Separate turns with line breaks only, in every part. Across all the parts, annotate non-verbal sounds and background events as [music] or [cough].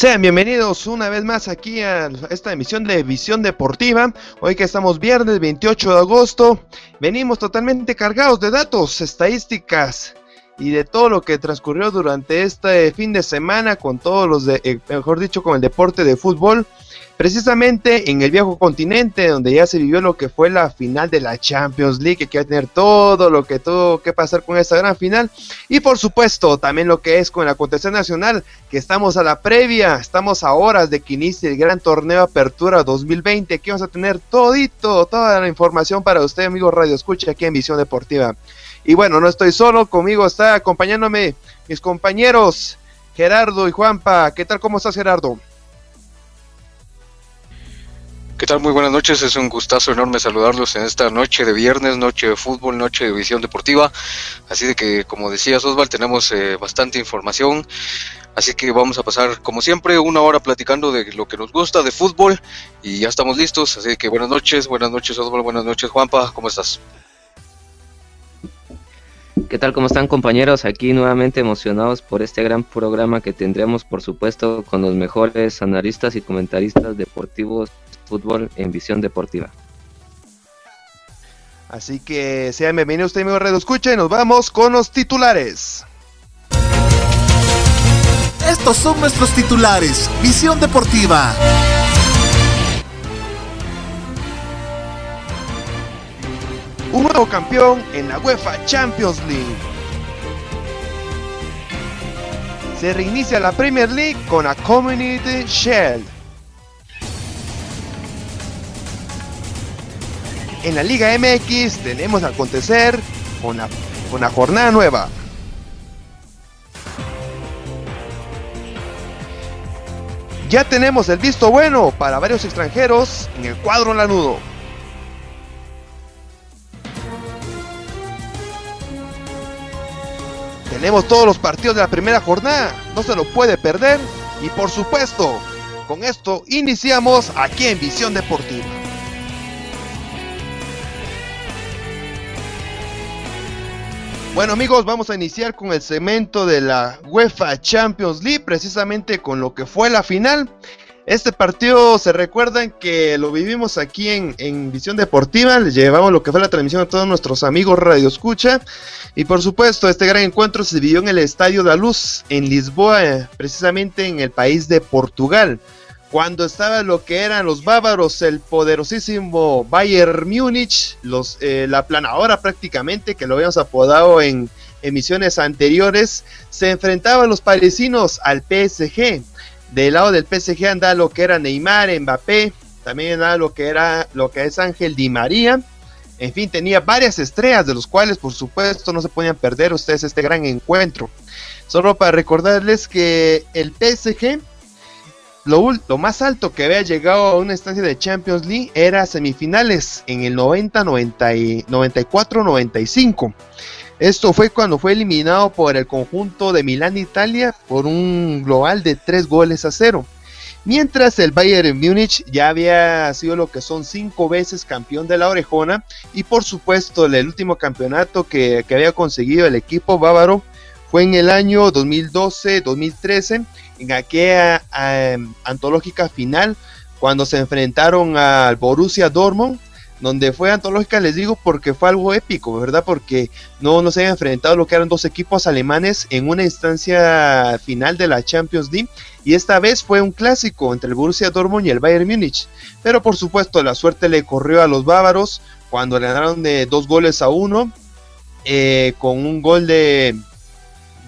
Sean bienvenidos una vez más aquí a esta emisión de Visión Deportiva. Hoy que estamos viernes 28 de agosto, venimos totalmente cargados de datos, estadísticas y de todo lo que transcurrió durante este fin de semana con todos los de, eh, mejor dicho, con el deporte de fútbol precisamente en el viejo continente, donde ya se vivió lo que fue la final de la Champions League, que va a tener todo lo que tuvo que pasar con esa gran final, y por supuesto también lo que es con la acontecer nacional, que estamos a la previa, estamos a horas de que inicie el gran torneo Apertura 2020, aquí vamos a tener todito, toda la información para usted, amigo Radio Escucha, aquí en Visión Deportiva. Y bueno, no estoy solo, conmigo está acompañándome mis compañeros Gerardo y Juanpa. ¿Qué tal? ¿Cómo estás, Gerardo?
¿Qué tal? Muy buenas noches, es un gustazo enorme saludarlos en esta noche de viernes, noche de fútbol, noche de visión deportiva. Así de que, como decía Osval, tenemos eh, bastante información. Así que vamos a pasar, como siempre, una hora platicando de lo que nos gusta de fútbol y ya estamos listos. Así que buenas noches, buenas noches Osval, buenas noches Juanpa, ¿cómo estás?
¿Qué tal? ¿Cómo están compañeros? Aquí nuevamente emocionados por este gran programa que tendremos, por supuesto, con los mejores analistas y comentaristas deportivos fútbol en visión deportiva.
Así que sean bienvenidos usted, amigo Radio Escucha, y nos vamos con los titulares.
Estos son nuestros titulares. Visión deportiva.
Un nuevo campeón en la UEFA Champions League. Se reinicia la Premier League con la Community Shield. En la Liga MX tenemos a acontecer con jornada nueva. Ya tenemos el visto bueno para varios extranjeros en el cuadro lanudo. Tenemos todos los partidos de la primera jornada, no se lo puede perder. Y por supuesto, con esto iniciamos aquí en Visión Deportiva. Bueno amigos, vamos a iniciar con el segmento de la UEFA Champions League, precisamente con lo que fue la final. Este partido se recuerdan que lo vivimos aquí en, Visión Deportiva, les llevamos lo que fue la transmisión a todos nuestros amigos Radio Escucha. Y por supuesto, este gran encuentro se vivió en el Estadio da Luz, en Lisboa, precisamente en el país de Portugal cuando estaba lo que eran los bávaros, el poderosísimo Bayern Múnich, los, eh, la planadora prácticamente, que lo habíamos apodado en emisiones anteriores, se enfrentaban los parisinos al PSG. Del lado del PSG andaba lo que era Neymar, Mbappé, también andaba lo que era lo que es Ángel Di María. En fin, tenía varias estrellas, de los cuales por supuesto no se podían perder ustedes este gran encuentro. Solo para recordarles que el PSG lo, más alto que había llegado a una instancia de Champions League era semifinales en el 90, 94, 95. Esto fue cuando fue eliminado por el conjunto de Milán Italia por un global de 3 goles a 0. Mientras el Bayern Múnich ya había sido lo que son cinco veces campeón de la orejona y por supuesto el último campeonato que había conseguido el equipo bávaro fue en el año 2012-2013 en aquella em, antológica final cuando se enfrentaron al Borussia Dortmund, donde fue antológica, les digo, porque fue algo épico, ¿verdad? Porque no, nos se habían enfrentado lo que eran dos equipos alemanes en una instancia final de la Champions League, y esta vez fue un clásico entre el Borussia Dortmund y el Bayern Múnich. Pero por supuesto, la suerte le corrió a los bávaros cuando ganaron de dos goles a uno, eh, con un gol de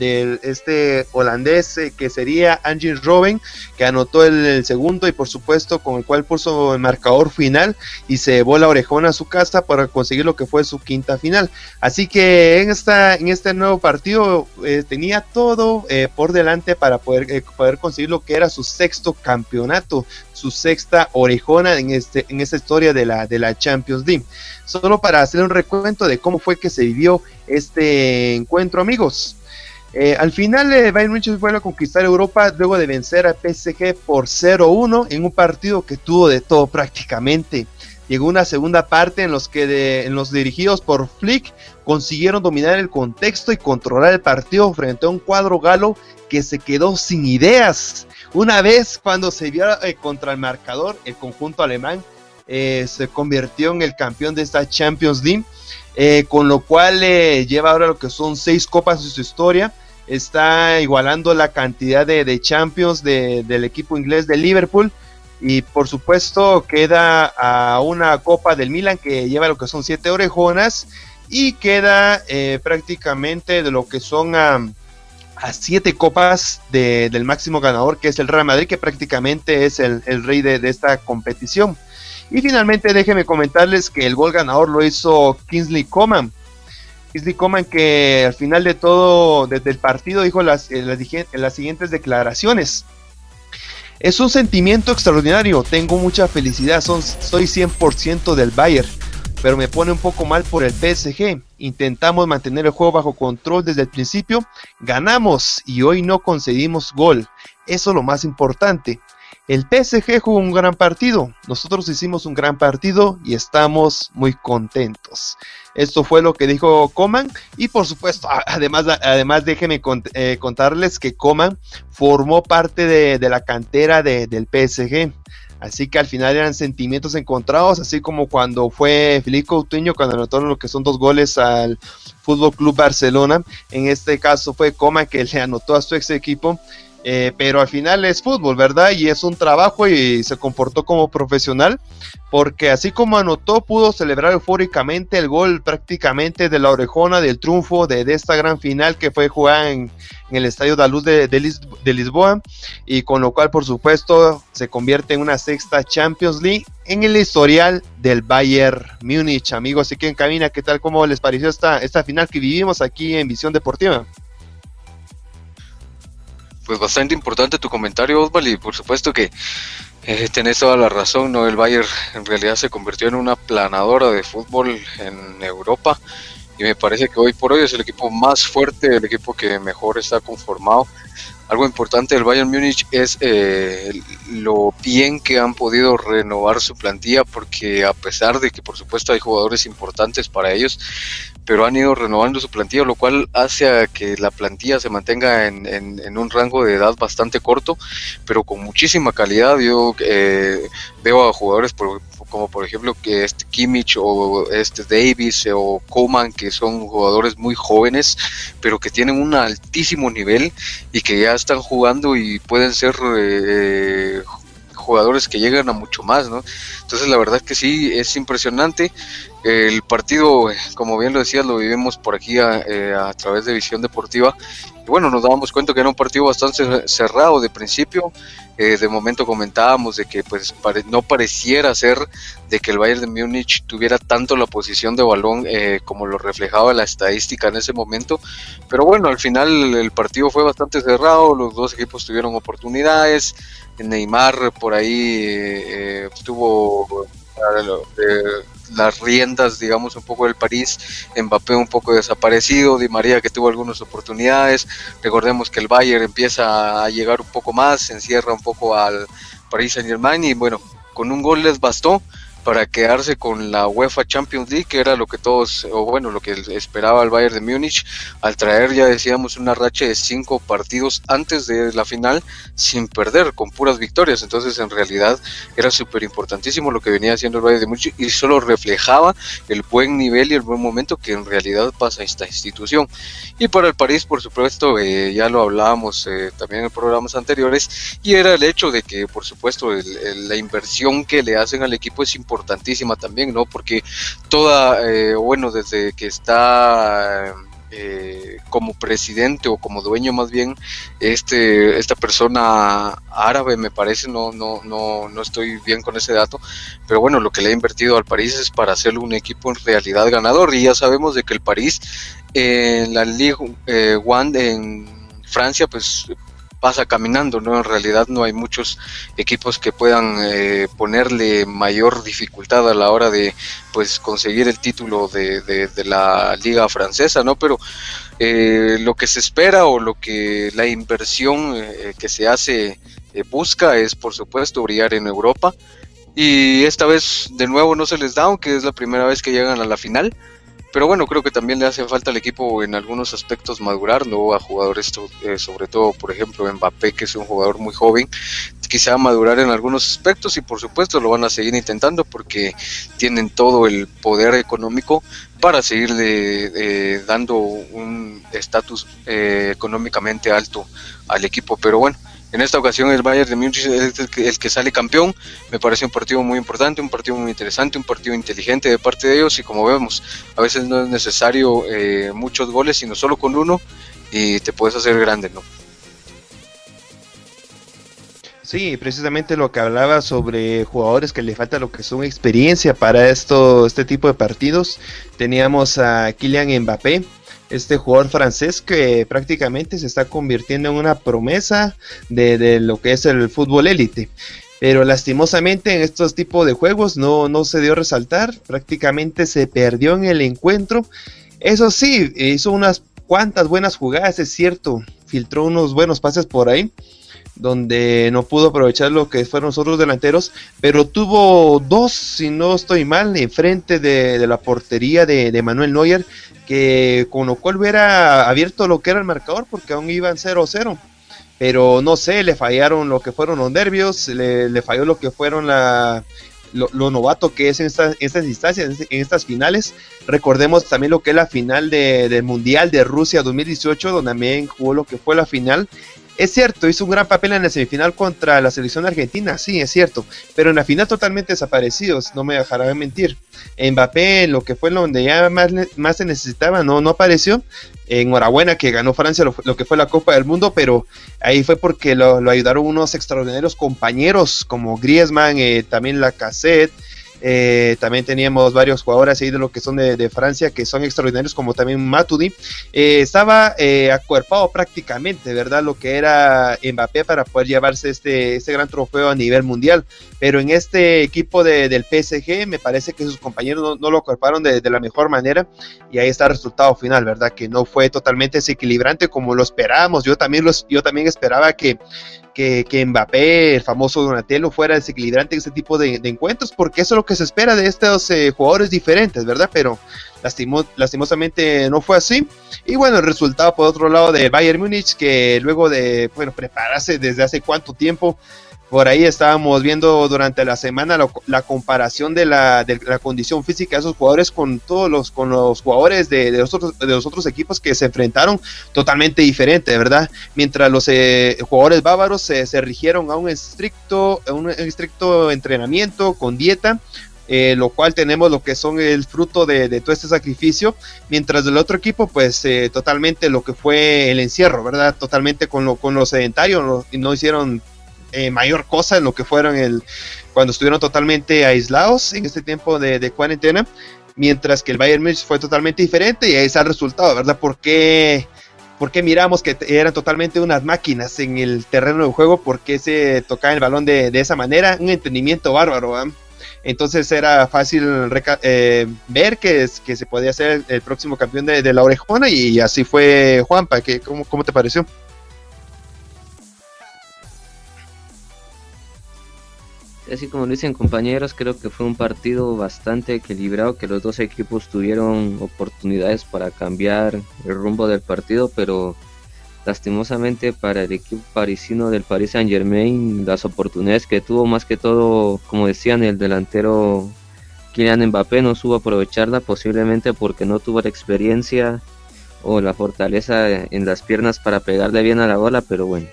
de este holandés eh, que sería Angie Robben, que anotó el, segundo y por supuesto con el cual puso el marcador final y se llevó la orejona a su casa para conseguir lo que fue su quinta final. Así que en, esta, en este nuevo partido eh, tenía todo eh, por delante para poder, poder conseguir lo que era su sexto campeonato, su sexta orejona en, este, en esta historia de la, de la Champions League. Solo para hacer un recuento de cómo fue que se vivió este encuentro, amigos. Eh, al final, eh, Bayern Munich vuelve a conquistar Europa luego de vencer a PSG por 0-1 en un partido que tuvo de todo prácticamente. Llegó una segunda parte en los que en los dirigidos por Flick consiguieron dominar el contexto y controlar el partido frente a un cuadro galo que se quedó sin ideas. Una vez cuando se vio eh, contra el marcador, el conjunto alemán se convirtió en el campeón de esta Champions League. Con lo cual lleva ahora lo que son seis copas de su historia está igualando la cantidad de, Champions del equipo inglés de Liverpool. Y por supuesto queda a una copa del Milan que lleva lo que son siete orejonas. Y queda eh, prácticamente de lo que son a, siete copas del máximo ganador que es el Real Madrid, que prácticamente es el, rey de, de esta competición. Y finalmente déjenme comentarles que el gol ganador lo hizo Kingsley Coman Kingsley Coman que al final de todo, desde el partido, dijo las, eh, las, siguientes declaraciones. Es un sentimiento extraordinario, tengo mucha felicidad, soy 100% del Bayern, pero me pone un poco mal por el PSG. Intentamos mantener el juego bajo control desde el principio, ganamos y hoy no concedimos gol. Eso es lo más importante. El PSG jugó un gran partido, nosotros hicimos un gran partido y estamos muy contentos. Esto fue lo que dijo Coman y por supuesto, además, además déjenme eh, contarles que Coman formó parte de, la cantera del PSG. Así que al final eran sentimientos encontrados, así como cuando fue Felipe Coutinho cuando anotó lo que son dos goles al Fútbol Club Barcelona. En este caso fue Coman que le anotó a su ex equipo eh, pero al final es fútbol, ¿verdad? Y es un trabajo y se comportó como profesional, porque así como anotó, pudo celebrar eufóricamente el gol prácticamente de la orejona del triunfo de, esta gran final que fue jugada en, el Estadio da Luz de, de, Lisboa, y con lo cual, por supuesto, se convierte en una sexta Champions League en el historial del Bayern Múnich, amigos. Así que en cabina, ¿qué tal? ¿Cómo les pareció esta, esta final que vivimos aquí en Visión Deportiva?
Pues bastante importante tu comentario, Osval, y por supuesto que eh, tenés toda la razón, ¿no? El Bayern en realidad se convirtió en una planadora de fútbol en Europa y me parece que hoy por hoy es el equipo más fuerte, el equipo que mejor está conformado. Algo importante del Bayern Múnich es eh, lo bien que han podido renovar su plantilla, porque a pesar de que por supuesto hay jugadores importantes para ellos, pero han ido renovando su plantilla, lo cual hace a que la plantilla se mantenga en, en, un rango de edad bastante corto, pero con muchísima calidad. Yo eh, veo a jugadores como por ejemplo que este Kimmich o este Davis o Coman, que son jugadores muy jóvenes, pero que tienen un altísimo nivel y que ya están jugando y pueden ser eh, jugadores que llegan a mucho más, ¿no? Entonces la verdad que sí, es impresionante. El partido, como bien lo decías, lo vivimos por aquí a, eh, través de Visión Deportiva. Y bueno, nos dábamos cuenta que era un partido bastante cerrado de principio. Eh, de momento comentábamos de que pues no pareciera ser de que el Bayern de Múnich tuviera tanto la posición de balón eh, como lo reflejaba la estadística en ese momento. Pero bueno, al final el partido fue bastante cerrado, los dos equipos tuvieron oportunidades. Neymar por ahí tuvo las riendas, digamos, un poco del París, Mbappé un poco desaparecido, Di María que tuvo algunas oportunidades, recordemos que el Bayern empieza a llegar un poco más, encierra un poco al París Saint Germain y bueno, con un gol les bastó para quedarse con la UEFA Champions League, que era lo que todos, o bueno, lo que esperaba el Bayern de Múnich, al traer, ya decíamos, una racha de cinco partidos antes de la final sin perder, con puras victorias. Entonces, en realidad, era súper importantísimo lo que venía haciendo el Bayern de Múnich y solo reflejaba el buen nivel y el buen momento que en realidad pasa esta institución. Y para el París, por supuesto, eh, ya lo hablábamos eh, también en programas anteriores, y era el hecho de que, por supuesto, la inversión que le hacen al equipo es importante importantísima también, ¿no? Porque toda, eh, bueno, desde que está eh, como presidente o como dueño más bien este esta persona árabe me parece no no no no estoy bien con ese dato pero bueno lo que le ha invertido al París es para hacerlo un equipo en realidad ganador y ya sabemos de que el París en la Ligue eh, One en Francia pues pasa caminando, ¿no? En realidad no hay muchos equipos que puedan eh, ponerle mayor dificultad a la hora de pues conseguir el título de, de, la liga francesa, ¿no? Pero eh, lo que se espera o lo que la inversión eh, que se hace busca es por supuesto brillar en Europa y esta vez de nuevo no se les da, aunque es la primera vez que llegan a la final pero bueno, creo que también le hace falta al equipo en algunos aspectos madurar, ¿no? A jugadores, eh, sobre todo, por ejemplo, Mbappé, que es un jugador muy joven, quizá madurar en algunos aspectos y por supuesto lo van a seguir intentando porque tienen todo el poder económico para seguirle eh, dando un estatus eh, económicamente alto al equipo. Pero bueno, en esta ocasión el Bayern de Múnich es el que, sale campeón. Me parece un partido muy importante, un partido muy interesante, un partido inteligente de parte de ellos y como vemos, a veces no es necesario eh, muchos goles, sino solo con uno y te puedes hacer grande, ¿no?
Sí, precisamente lo que hablaba sobre jugadores que le falta lo que son experiencia para esto, este tipo de partidos. Teníamos a Kylian Mbappé, este jugador francés que prácticamente se está convirtiendo en una promesa de, lo que es el fútbol élite. Pero lastimosamente en estos tipos de juegos no, no se dio resaltar, prácticamente se perdió en el encuentro. Eso sí, hizo unas cuantas buenas jugadas, es cierto, filtró unos buenos pases por ahí, donde no pudo aprovechar lo que fueron los otros delanteros, pero tuvo dos, si no estoy mal, enfrente de, de la portería de, de Manuel Neuer, que con lo cual hubiera abierto lo que era el marcador porque aún iban 0-0. Pero no sé, le fallaron lo que fueron los nervios, le, falló lo que fueron la, lo, novato que es en, estas instancias, en estas finales. Recordemos también lo que es la final del Mundial de Rusia 2018, donde también jugó lo que fue la final es cierto, hizo un gran papel en la semifinal contra la selección argentina, sí, es cierto, pero en la final totalmente desaparecidos, no me dejará de mentir. Mbappé, lo que fue donde ya más, más se necesitaba, no, no apareció. Enhorabuena que ganó Francia lo, que fue la Copa del Mundo, pero ahí fue porque lo, ayudaron unos extraordinarios compañeros como Griezmann, eh, también la Cassette. Eh, también teníamos varios jugadores ahí de lo que son de, Francia que son extraordinarios, como también Matuidi. Eh, estaba eh, acuerpado prácticamente, ¿verdad? Lo que era Mbappé para poder llevarse este, este gran trofeo a nivel mundial. Pero en este equipo del PSG, me parece que sus compañeros no, lo acuerparon de, la mejor manera. Y ahí está el resultado final, ¿verdad? Que no fue totalmente desequilibrante como lo esperábamos. Yo también, los, yo también esperaba que que, que, Mbappé, el famoso Donatello, fuera desequilibrante en este tipo de, encuentros, porque eso es lo que se espera de estos eh, jugadores diferentes, ¿verdad? Pero lastimosamente no fue así. Y bueno, el resultado por otro lado de Bayern Múnich, que luego de, bueno, prepararse desde hace cuánto tiempo por ahí estábamos viendo durante la semana la, comparación de la, de la, condición física de esos jugadores con todos los, con los jugadores de, de, los, otros, de los otros equipos que se enfrentaron totalmente diferente, ¿verdad? Mientras los eh, jugadores bávaros se, se, rigieron a un estricto, un estricto entrenamiento con dieta, eh, lo cual tenemos lo que son el fruto de, de todo este sacrificio, mientras del otro equipo, pues eh, totalmente lo que fue el encierro, ¿verdad? Totalmente con lo, con lo sedentario, y no hicieron eh, mayor cosa en lo que fueron el, cuando estuvieron totalmente aislados en este tiempo de, cuarentena, mientras que el Bayern Munich fue totalmente diferente y ahí está el resultado, ¿verdad? Porque porque miramos que eran totalmente unas máquinas en el terreno de juego? porque se tocaba el balón de, esa manera? Un entendimiento bárbaro. Entonces era fácil eh, ver que, que se podía ser el, próximo campeón de, la orejona y así fue Juanpa. Que, ¿cómo, ¿Cómo te pareció?
Así como lo dicen compañeros, creo que fue un partido bastante equilibrado, que los dos equipos tuvieron oportunidades para cambiar el rumbo del partido, pero lastimosamente para el equipo parisino del Paris Saint Germain, las oportunidades que tuvo, más que todo, como decían, el delantero Kylian Mbappé no supo aprovecharla, posiblemente porque no tuvo la experiencia o la fortaleza en las piernas para pegarle bien a la bola, pero bueno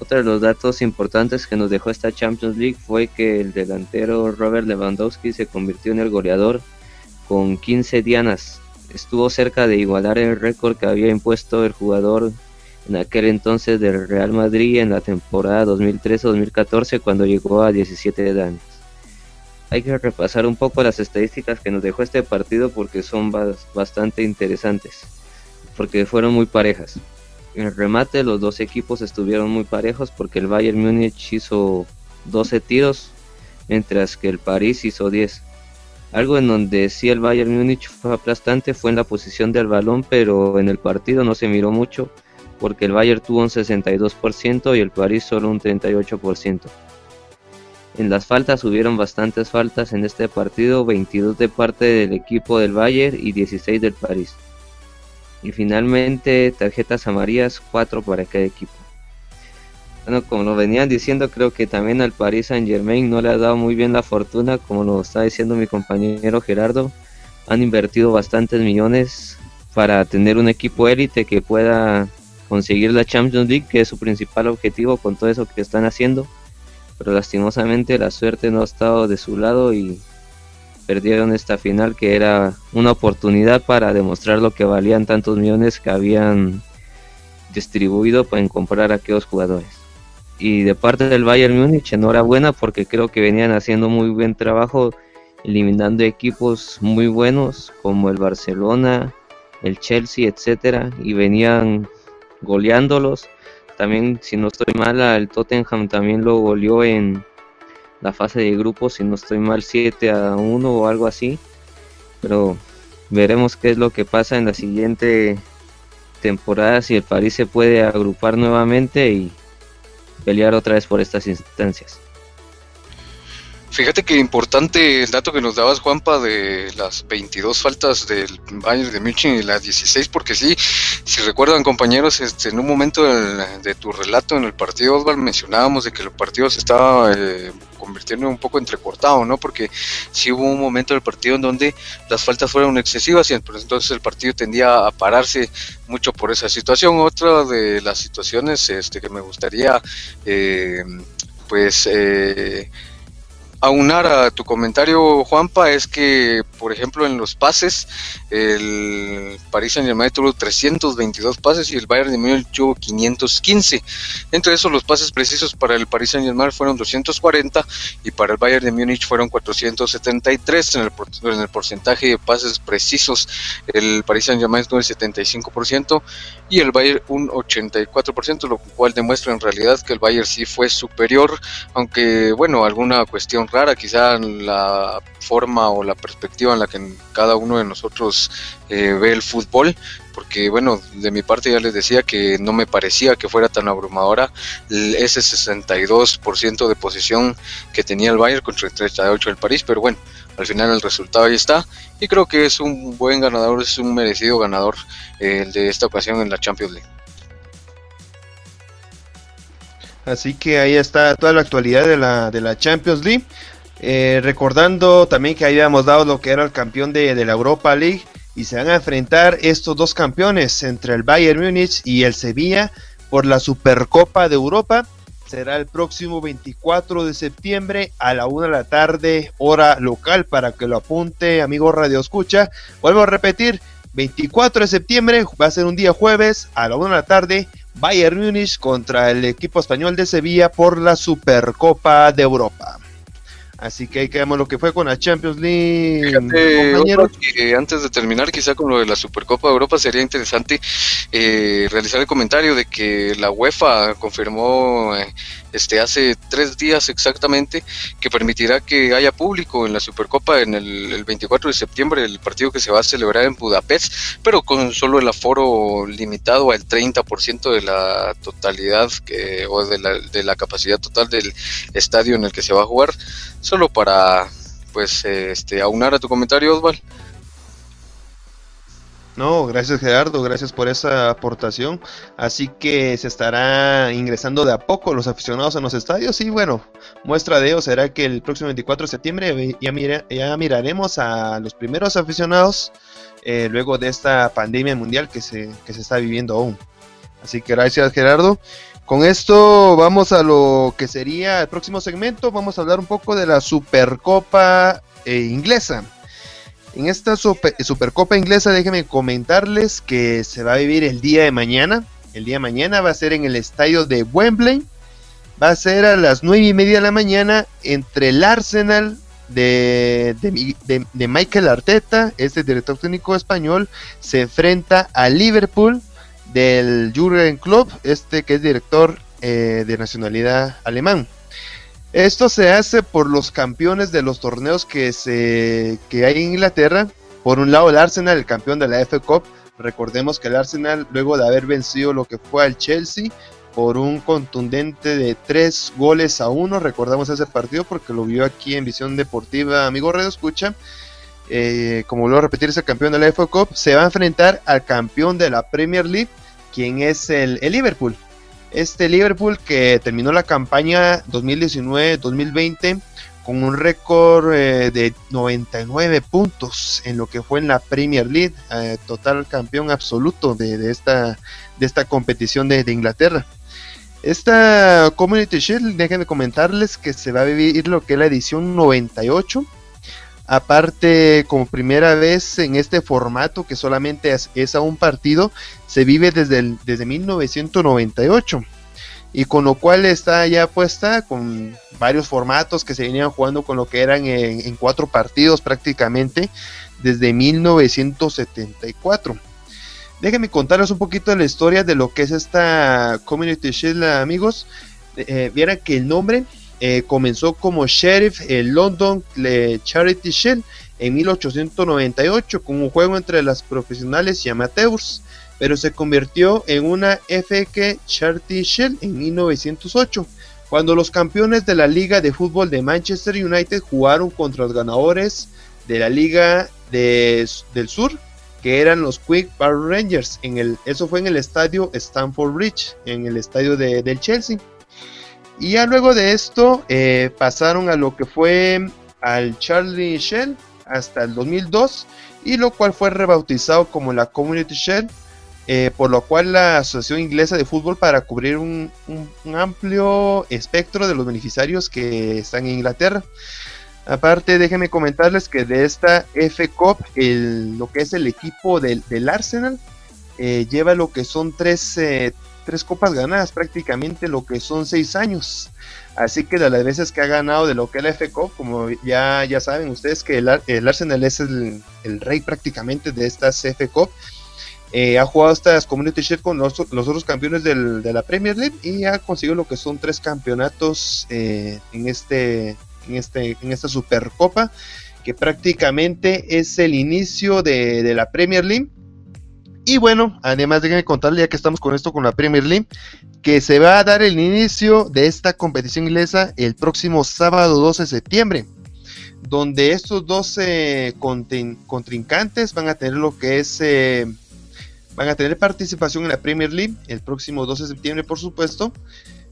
otro de los datos importantes que nos dejó esta Champions League fue que el delantero Robert Lewandowski se convirtió en el goleador con 15 dianas estuvo cerca de igualar el récord que había impuesto el jugador en aquel entonces del Real Madrid en la temporada 2013-2014 cuando llegó a 17 años. Hay que repasar un poco las estadísticas que nos dejó este partido porque son bastante interesantes, porque fueron muy parejas. En el remate los dos equipos estuvieron muy parejos porque el Bayern Múnich hizo 12 tiros, mientras que el París hizo 10. Algo en donde sí el Bayern Múnich fue aplastante fue en la posición del balón, pero en el partido no se miró mucho porque el Bayern tuvo un 62% y el París solo un 38%. En las faltas hubieron bastantes faltas en este partido, 22 de parte del equipo del Bayern y 16 del París. Y finalmente tarjetas amarillas, 4 para cada equipo. Bueno, como lo venían diciendo, creo que también al Paris Saint Germain no le ha dado muy bien la fortuna, como lo está diciendo mi compañero Gerardo. Han invertido bastantes millones para tener un equipo élite que pueda conseguir la Champions League, que es su principal objetivo con todo eso que están haciendo. Pero lastimosamente la suerte no ha estado de su lado y perdieron esta final que era una oportunidad para demostrar lo que valían tantos millones que habían distribuido para comprar a aquellos jugadores. Y de parte del Bayern Múnich, enhorabuena porque creo que venían haciendo muy buen trabajo eliminando equipos muy buenos como el Barcelona, el Chelsea, etcétera, y venían goleándolos. También, si no estoy mal, el Tottenham también lo goleó en la fase de grupos, si no estoy mal, 7 a 1 o algo así. Pero veremos qué es lo que pasa en la siguiente temporada, si el París se puede agrupar nuevamente y pelear otra vez por estas instancias.
Fíjate que importante el dato que nos dabas, Juanpa, de las 22 faltas del Bayern de München y las 16, porque sí, si recuerdan compañeros, este, en un momento de, tu relato en el partido, Osval, mencionábamos de que el partido se estaba eh, convirtiendo un poco entrecortado, ¿no? Porque sí hubo un momento del partido en donde las faltas fueron excesivas y entonces el partido tendía a pararse mucho por esa situación. Otra de las situaciones este, que me gustaría, eh, pues... Eh, aunar a tu comentario, Juanpa, es que, por ejemplo, en los pases, el Paris Saint-Germain tuvo 322 pases y el Bayern de Múnich tuvo 515. Entre esos, los pases precisos para el Paris Saint-Germain fueron 240 y para el Bayern de Múnich fueron 473 en el, en el porcentaje de pases precisos. El Paris Saint-Germain es un 75% y el Bayern un 84%, lo cual demuestra en realidad que el Bayern sí fue superior, aunque, bueno, alguna cuestión rara, quizá la forma o la perspectiva en la que cada uno de nosotros eh, ve el fútbol, porque bueno, de mi parte ya les decía que no me parecía que fuera tan abrumadora ese 62% de posición que tenía el Bayern contra el 38 del París, pero bueno, al final el resultado ahí está y creo que es un buen ganador, es un merecido ganador eh, de esta ocasión en la Champions League.
Así que ahí está toda la actualidad de la, de la Champions League. Eh, recordando también que habíamos dado lo que era el campeón de, la Europa League. Y se van a enfrentar estos dos campeones entre el Bayern Múnich y el Sevilla por la Supercopa de Europa. Será el próximo 24 de septiembre a la 1 de la tarde, hora local, para que lo apunte, amigo Radio Escucha. Vuelvo a repetir, 24 de septiembre va a ser un día jueves a la 1 de la tarde, Bayern Múnich contra el equipo español de Sevilla por la Supercopa de Europa. Así que ahí quedamos lo que fue con la Champions League.
antes de terminar, quizá con lo de la Supercopa de Europa, sería interesante eh, realizar el comentario de que la UEFA confirmó eh, este, hace tres días exactamente que permitirá que haya público en la Supercopa en el, 24 de septiembre, el partido que se va a celebrar en Budapest, pero con solo el aforo limitado al 30% de la totalidad que, o de la, de la capacidad total del estadio en el que se va a jugar solo para pues este aunar a tu comentario Osval.
No, gracias Gerardo, gracias por esa aportación. Así que se estará ingresando de a poco los aficionados en los estadios y bueno, muestra de ello será que el próximo 24 de septiembre ya, ya miraremos a los primeros aficionados eh, luego de esta pandemia mundial que se, que se está viviendo aún. Así que gracias Gerardo. Con esto vamos a lo que sería el próximo segmento. Vamos a hablar un poco de la Supercopa eh, inglesa. En esta Supercopa inglesa, déjenme comentarles que se va a vivir el día de mañana. El día de mañana va a ser en el estadio de Wembley. Va a ser a las 9 y media de la mañana entre el Arsenal de, de, Michael Arteta, este director técnico español, se enfrenta a Liverpool del Jurgen Klopp, este que es director eh, de nacionalidad alemán. Esto se hace por los campeones de los torneos que, se, que hay en Inglaterra. Por un lado el Arsenal, el campeón de la FA Cup. Recordemos que el Arsenal, luego de haber vencido lo que fue al Chelsea por un contundente de 3 goles a 1, recordamos ese partido porque lo vio aquí en Visión Deportiva, amigo Redo Escucha. Eh, como vuelvo a repetir, es el campeón de la FA Cup. Se va a enfrentar al campeón de la Premier League, quien es el Liverpool. Este Liverpool que terminó la campaña 2019-2020 con un récord eh, de 99 puntos en lo que fue en la Premier League, eh, total campeón absoluto de, esta, de esta competición de, Inglaterra. Esta Community Shield, déjenme comentarles que se va a vivir lo que es la edición 98. Aparte, como primera vez en este formato que solamente es, a un partido, se vive desde, desde 1998 y con lo cual está ya puesta con varios formatos que se venían jugando con lo que eran en, cuatro partidos prácticamente desde 1974. Déjenme contarles un poquito de la historia de lo que es esta Community Shield, amigos. Eh, vieran que el nombre eh, comenzó como Sheriff el London Charity Shield en 1898 con un juego entre las profesionales y amateurs pero se convirtió en una FK Charity Shield en 1908, cuando los campeones de la Liga de Fútbol de Manchester United jugaron contra los ganadores de la Liga del Sur, que eran los Quick Power Rangers. En el, eso fue en el estadio Stamford Bridge, en el estadio de, del Chelsea. Y ya luego de esto eh, pasaron a lo que fue al Charlie Shell hasta el 2002 y lo cual fue rebautizado como la Community Shell eh, por lo cual la Asociación Inglesa de Fútbol para cubrir un, amplio espectro de los beneficiarios que están en Inglaterra. Aparte, déjenme comentarles que de esta F Cup, lo que es el equipo del, Arsenal, eh, lleva lo que son tres, eh, tres, copas ganadas, prácticamente lo que son seis años. Así que de las veces que ha ganado de lo que es la F Cup, como ya, ya saben ustedes que el, Arsenal es el, el, rey prácticamente de estas F Cup eh, ha jugado estas Community Shield con los, otros campeones de la Premier League y ha conseguido lo que son tres campeonatos eh, en, este, en, este, en esta Supercopa, que prácticamente es el inicio de, la Premier League. Y bueno, además déjenme contarle, ya que estamos con esto con la Premier League, que se va a dar el inicio de esta competición inglesa el próximo sábado 12 de septiembre donde estos 12 contrincantes van a tener lo que es eh, van a tener participación en la Premier League el próximo 12 de septiembre, por supuesto.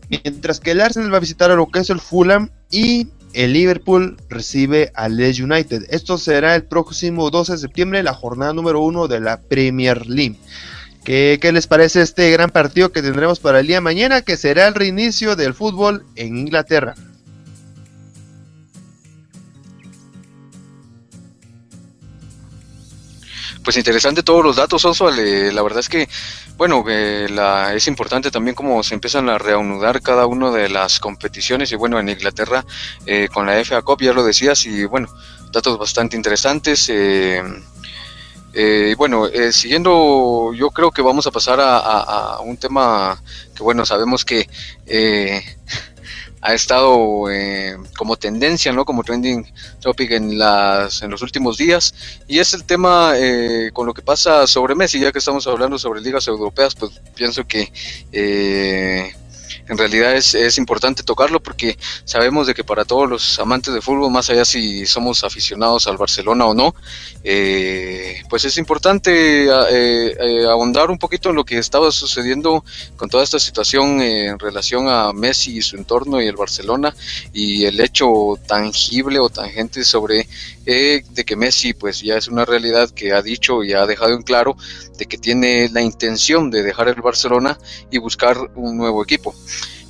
Mientras que el Arsenal va a visitar a lo que es el Fulham y el Liverpool recibe al Leeds United. Esto será el próximo 12 de septiembre, la jornada número 1 de la Premier League. ¿Qué, ¿Qué, les parece este gran partido que tendremos para el día de mañana, que será el reinicio del fútbol en Inglaterra?
pues interesante todos los datos, Oswald. Eh, la verdad es que, bueno, eh, la, es importante también cómo se empiezan a reanudar cada una de las competiciones. Y bueno, en Inglaterra eh, con la FA Cup, ya lo decías, y bueno, datos bastante interesantes. bueno, siguiendo, yo creo que vamos a pasar a, a, un tema que, bueno, sabemos que ha estado eh, como tendencia, ¿no? Como trending topic en, las, en los últimos días. Y es el tema eh, con lo que pasa sobre Messi, ya que estamos hablando sobre ligas europeas, pues pienso que... En realidad es, es, importante tocarlo porque sabemos de que para todos los amantes de fútbol, más allá si somos aficionados al Barcelona o no, eh, pues es importante eh, eh, ahondar un poquito en lo que estaba sucediendo con toda esta situación en relación a Messi y su entorno y el Barcelona y el hecho tangible o tangente sobre de que Messi pues ya es una realidad que ha dicho y ha dejado en claro de que tiene la intención de dejar el Barcelona y buscar un nuevo equipo.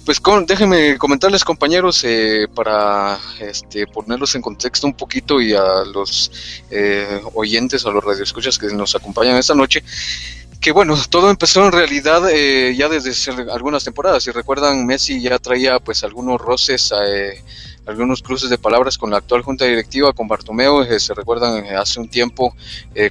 Pues con, déjenme comentarles compañeros eh, para este, ponerlos en contexto un poquito y a los eh, oyentes, a los radioescuchas que nos acompañan esta noche, que bueno, [laughs] todo empezó en realidad eh, ya desde algunas temporadas. Si recuerdan, Messi ya traía pues algunos roces, algunos cruces de palabras con la actual junta directiva, con Bartomeu. se recuerdan hace un tiempo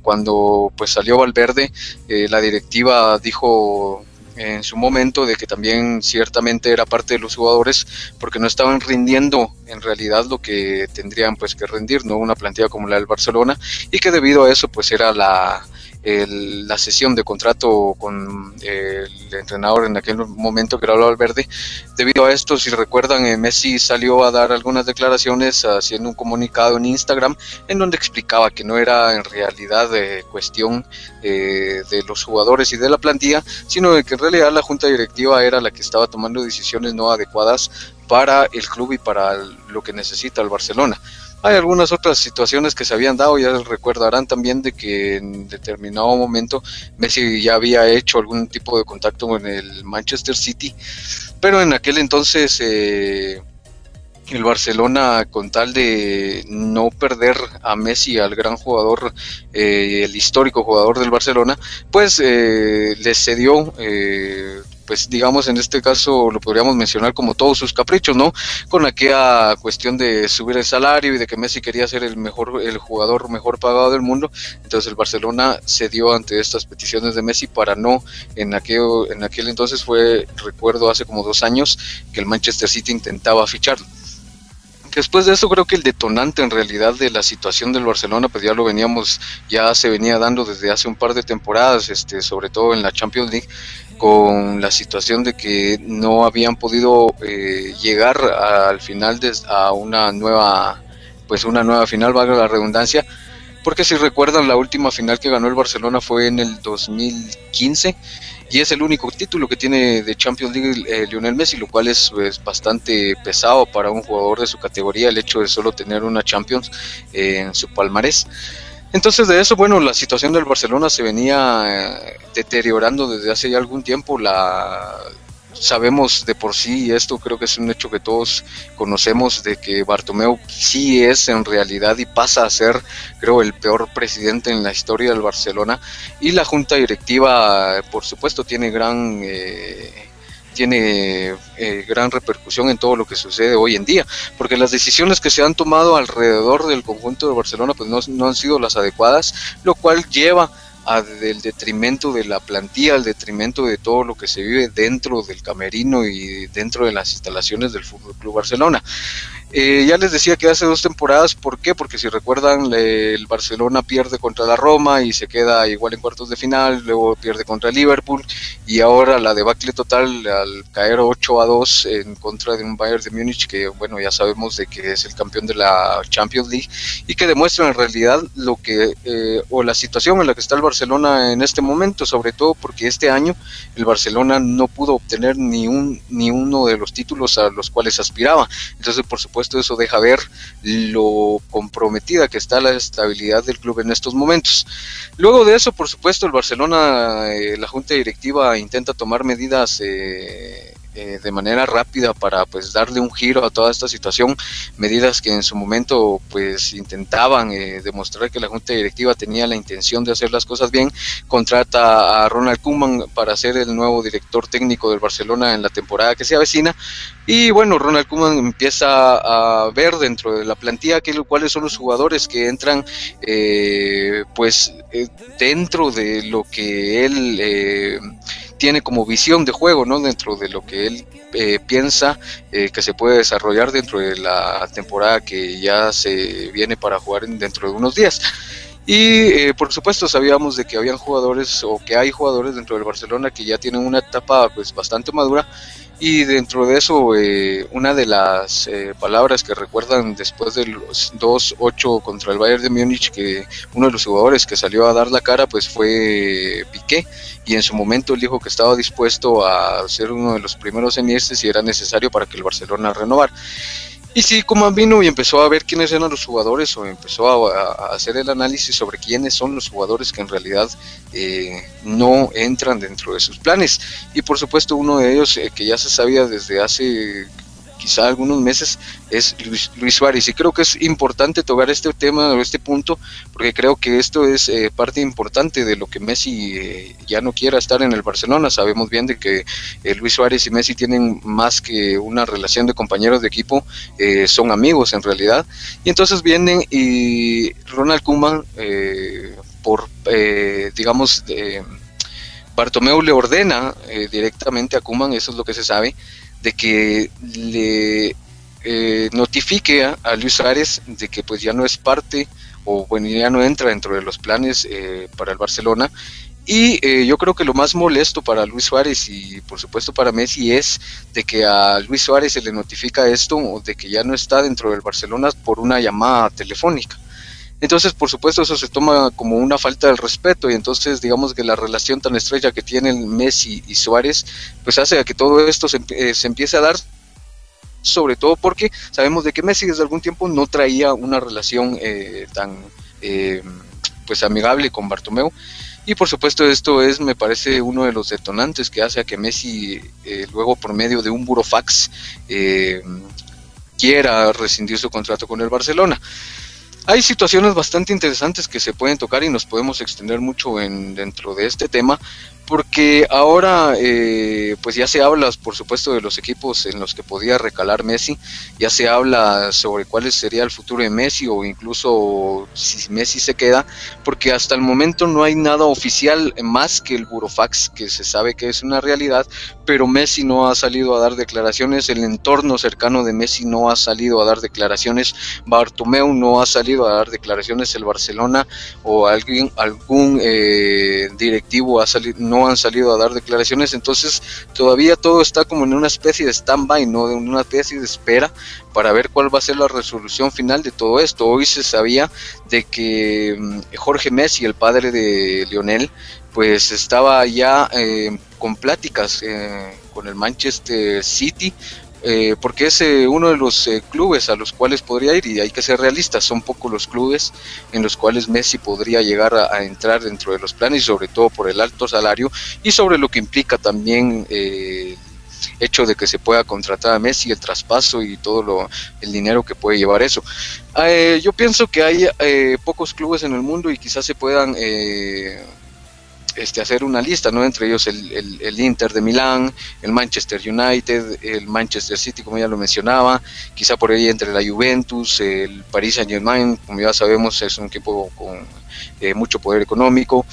cuando pues salió Valverde, la directiva dijo en su momento de que también ciertamente era parte de los jugadores porque no estaban rindiendo en realidad lo que tendrían pues que rendir, no una plantilla como la del Barcelona y que debido a eso pues era la la sesión de contrato con el entrenador en aquel momento que era Valverde. Debido a esto, si recuerdan, eh, Messi salió a dar algunas declaraciones haciendo un comunicado en Instagram en donde explicaba que no era en realidad de cuestión eh, de los jugadores y de la plantilla, sino de que en realidad la junta directiva era la que estaba tomando decisiones no adecuadas para el club y para lo que necesita el Barcelona. Hay algunas otras situaciones que se habían dado, ya recordarán también de que en determinado momento Messi ya había hecho algún tipo de contacto con el Manchester City, pero en aquel entonces eh, el Barcelona con tal de no perder a Messi, al gran jugador, eh, el histórico jugador del Barcelona, pues eh, le cedió pues digamos en este caso lo podríamos mencionar como todos sus caprichos, ¿no? Con aquella cuestión de subir el salario y de que Messi quería ser el mejor, el jugador mejor pagado del mundo, entonces el Barcelona cedió ante estas peticiones de Messi para no, en aquel, en aquel entonces fue, recuerdo hace como dos años, que el Manchester City intentaba ficharlo después de eso creo que el detonante en realidad de la situación del Barcelona pues ya lo veníamos ya se venía dando desde hace un par de temporadas este sobre todo en la Champions League con la situación de que no habían podido eh, llegar al final de, a una nueva pues una nueva final valga la redundancia porque si recuerdan la última final que ganó el Barcelona fue en el 2015 y es el único título que tiene de Champions League eh, Lionel Messi, lo cual es bastante pesado para un jugador de su categoría el hecho de solo tener una Champions en su palmarés. Entonces de eso, bueno, la situación del Barcelona se venía eh, deteriorando desde hace ya algún tiempo. La, sabemos de por sí, y esto creo que es un hecho que todos conocemos, de que Bartomeu sí es en realidad y pasa a ser, creo, el peor presidente en la historia del Barcelona. Y la junta directiva, por supuesto, tiene gran... Eh, tiene eh, gran repercusión en todo lo que sucede hoy en día, porque las decisiones que se han tomado alrededor del conjunto de Barcelona pues no, no han sido las adecuadas, lo cual lleva al detrimento de la plantilla, al detrimento de todo lo que se vive dentro del camerino y dentro de las instalaciones del Fútbol Club Barcelona. Eh, ya les decía que hace dos temporadas, ¿por qué? Porque si recuerdan, el Barcelona pierde contra la Roma y se queda igual en cuartos de final, luego pierde contra Liverpool y ahora la debacle total al caer 8 a 2 en contra de un Bayern de Múnich que, bueno, ya sabemos de que es el campeón de la Champions League y que demuestra en realidad lo que, eh, o la situación en la que está el Barcelona en este momento, sobre todo porque este año el Barcelona no pudo obtener ni, un, ni uno de los títulos a los cuales aspiraba. Entonces, por supuesto, eso deja ver lo comprometida que está la estabilidad del club en estos momentos. Luego de eso, por supuesto, el Barcelona, eh, la junta directiva intenta tomar medidas eh, eh, de manera rápida para pues darle un giro a toda esta situación, medidas que en su momento pues intentaban eh, demostrar que la junta directiva tenía la intención de hacer las cosas bien, contrata a Ronald Koeman para ser el nuevo director técnico del Barcelona en la temporada que se avecina. Y bueno, Ronald Koeman empieza a ver dentro de la plantilla que, cuáles son los jugadores que entran eh, pues dentro de lo que él tiene como visión de juego, ¿no? Dentro de lo que él eh, piensa eh, que se puede desarrollar dentro de la temporada que ya se viene para jugar dentro de unos días. Y eh, por supuesto sabíamos de que habían jugadores o que hay jugadores dentro del Barcelona que ya tienen una etapa pues bastante madura y dentro de eso, eh, una de las eh, palabras que recuerdan después de los 2-8 contra el Bayern de Múnich, que uno de los jugadores que salió a dar la cara, pues fue Piqué, y en su momento él dijo que estaba dispuesto a ser uno de los primeros en si era necesario para que el Barcelona renovar. Y sí, como vino y empezó a ver quiénes eran los jugadores o empezó a, hacer el análisis sobre quiénes son los jugadores que en realidad eh, no entran dentro de sus planes. Y por supuesto uno de ellos eh, que ya se sabía desde hace quizá algunos meses, es Luis, Suárez. Y creo que es importante tocar este tema o este punto, porque creo que esto es eh, parte importante de lo que Messi eh, ya no quiera estar en el Barcelona. Sabemos bien de que eh, Luis Suárez y Messi tienen más que una relación de compañeros de equipo, son amigos en realidad. Y entonces vienen y Ronald Koeman, por, digamos, Bartomeu le ordena directamente a Kuman, eso es lo que se sabe, de que le eh, notifique a, Luis Suárez de que pues ya no es parte o bueno ya no entra dentro de los planes eh, para el Barcelona y eh, yo creo que lo más molesto para Luis Suárez y por supuesto para Messi es de que a Luis Suárez se le notifica esto o de que ya no está dentro del Barcelona por una llamada telefónica. Entonces, por supuesto, eso se toma como una falta de respeto y entonces digamos que la relación tan estrecha que tienen Messi y Suárez, pues hace a que todo esto se, eh, empiece a dar sobre todo porque sabemos de que Messi desde algún tiempo no traía una relación eh, tan eh, pues amigable con Bartomeu. Y por supuesto esto es me parece uno de los detonantes que hace a que Messi luego por medio de un burofax quiera rescindir su contrato con el Barcelona hay situaciones bastante interesantes que se pueden tocar y nos podemos extender mucho en, dentro de este tema, porque ahora eh, pues ya se habla por supuesto de los equipos en los que podía recalar Messi, ya se habla sobre cuál sería el futuro de Messi o incluso si Messi se queda, porque hasta el momento no hay nada oficial más que el burofax que se sabe que es una realidad, pero Messi no ha salido a dar declaraciones, el entorno cercano de Messi no ha salido a dar declaraciones, Bartomeu no ha salido a dar declaraciones, el Barcelona o alguien algún eh, directivo ha salido no han salido a dar declaraciones, entonces todavía todo está como en una especie de stand-by, ¿no? De una especie de espera para ver cuál va a ser la resolución final de todo esto. Hoy se sabía de que mm, Jorge Messi, el padre de Lionel, pues estaba ya eh, con pláticas eh, con el Manchester City eh, porque es eh, uno de los eh, clubes a los cuales podría ir y hay que ser realistas, son pocos los clubes en los cuales Messi podría llegar a, entrar dentro de los planes, sobre todo por el alto salario y sobre lo que implica también el hecho de que se pueda contratar a Messi, el traspaso y todo lo, el dinero que puede llevar eso. yo pienso que hay pocos clubes en el mundo y quizás se puedan este, hacer una lista, ¿no? Entre ellos el, el, Inter de Milán, el Manchester United, el Manchester City, como ya lo mencionaba, quizá por ahí entre la Juventus, el Paris Saint Germain, como ya sabemos, es un equipo con eh, mucho poder económico,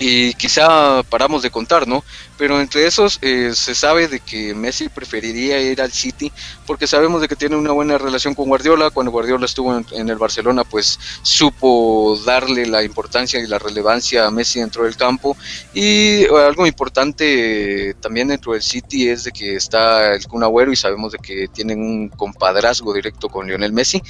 y quizá paramos de contar, ¿no? Pero entre esos eh, se sabe de que Messi preferiría ir al City porque sabemos de que tiene una buena relación con Guardiola. Cuando Guardiola estuvo en, el Barcelona, pues supo darle la importancia y la relevancia a Messi dentro del campo. Y eh, algo importante también dentro del City es de que está el Kun Agüero y sabemos de que tienen un compadrazgo directo con Lionel Messi.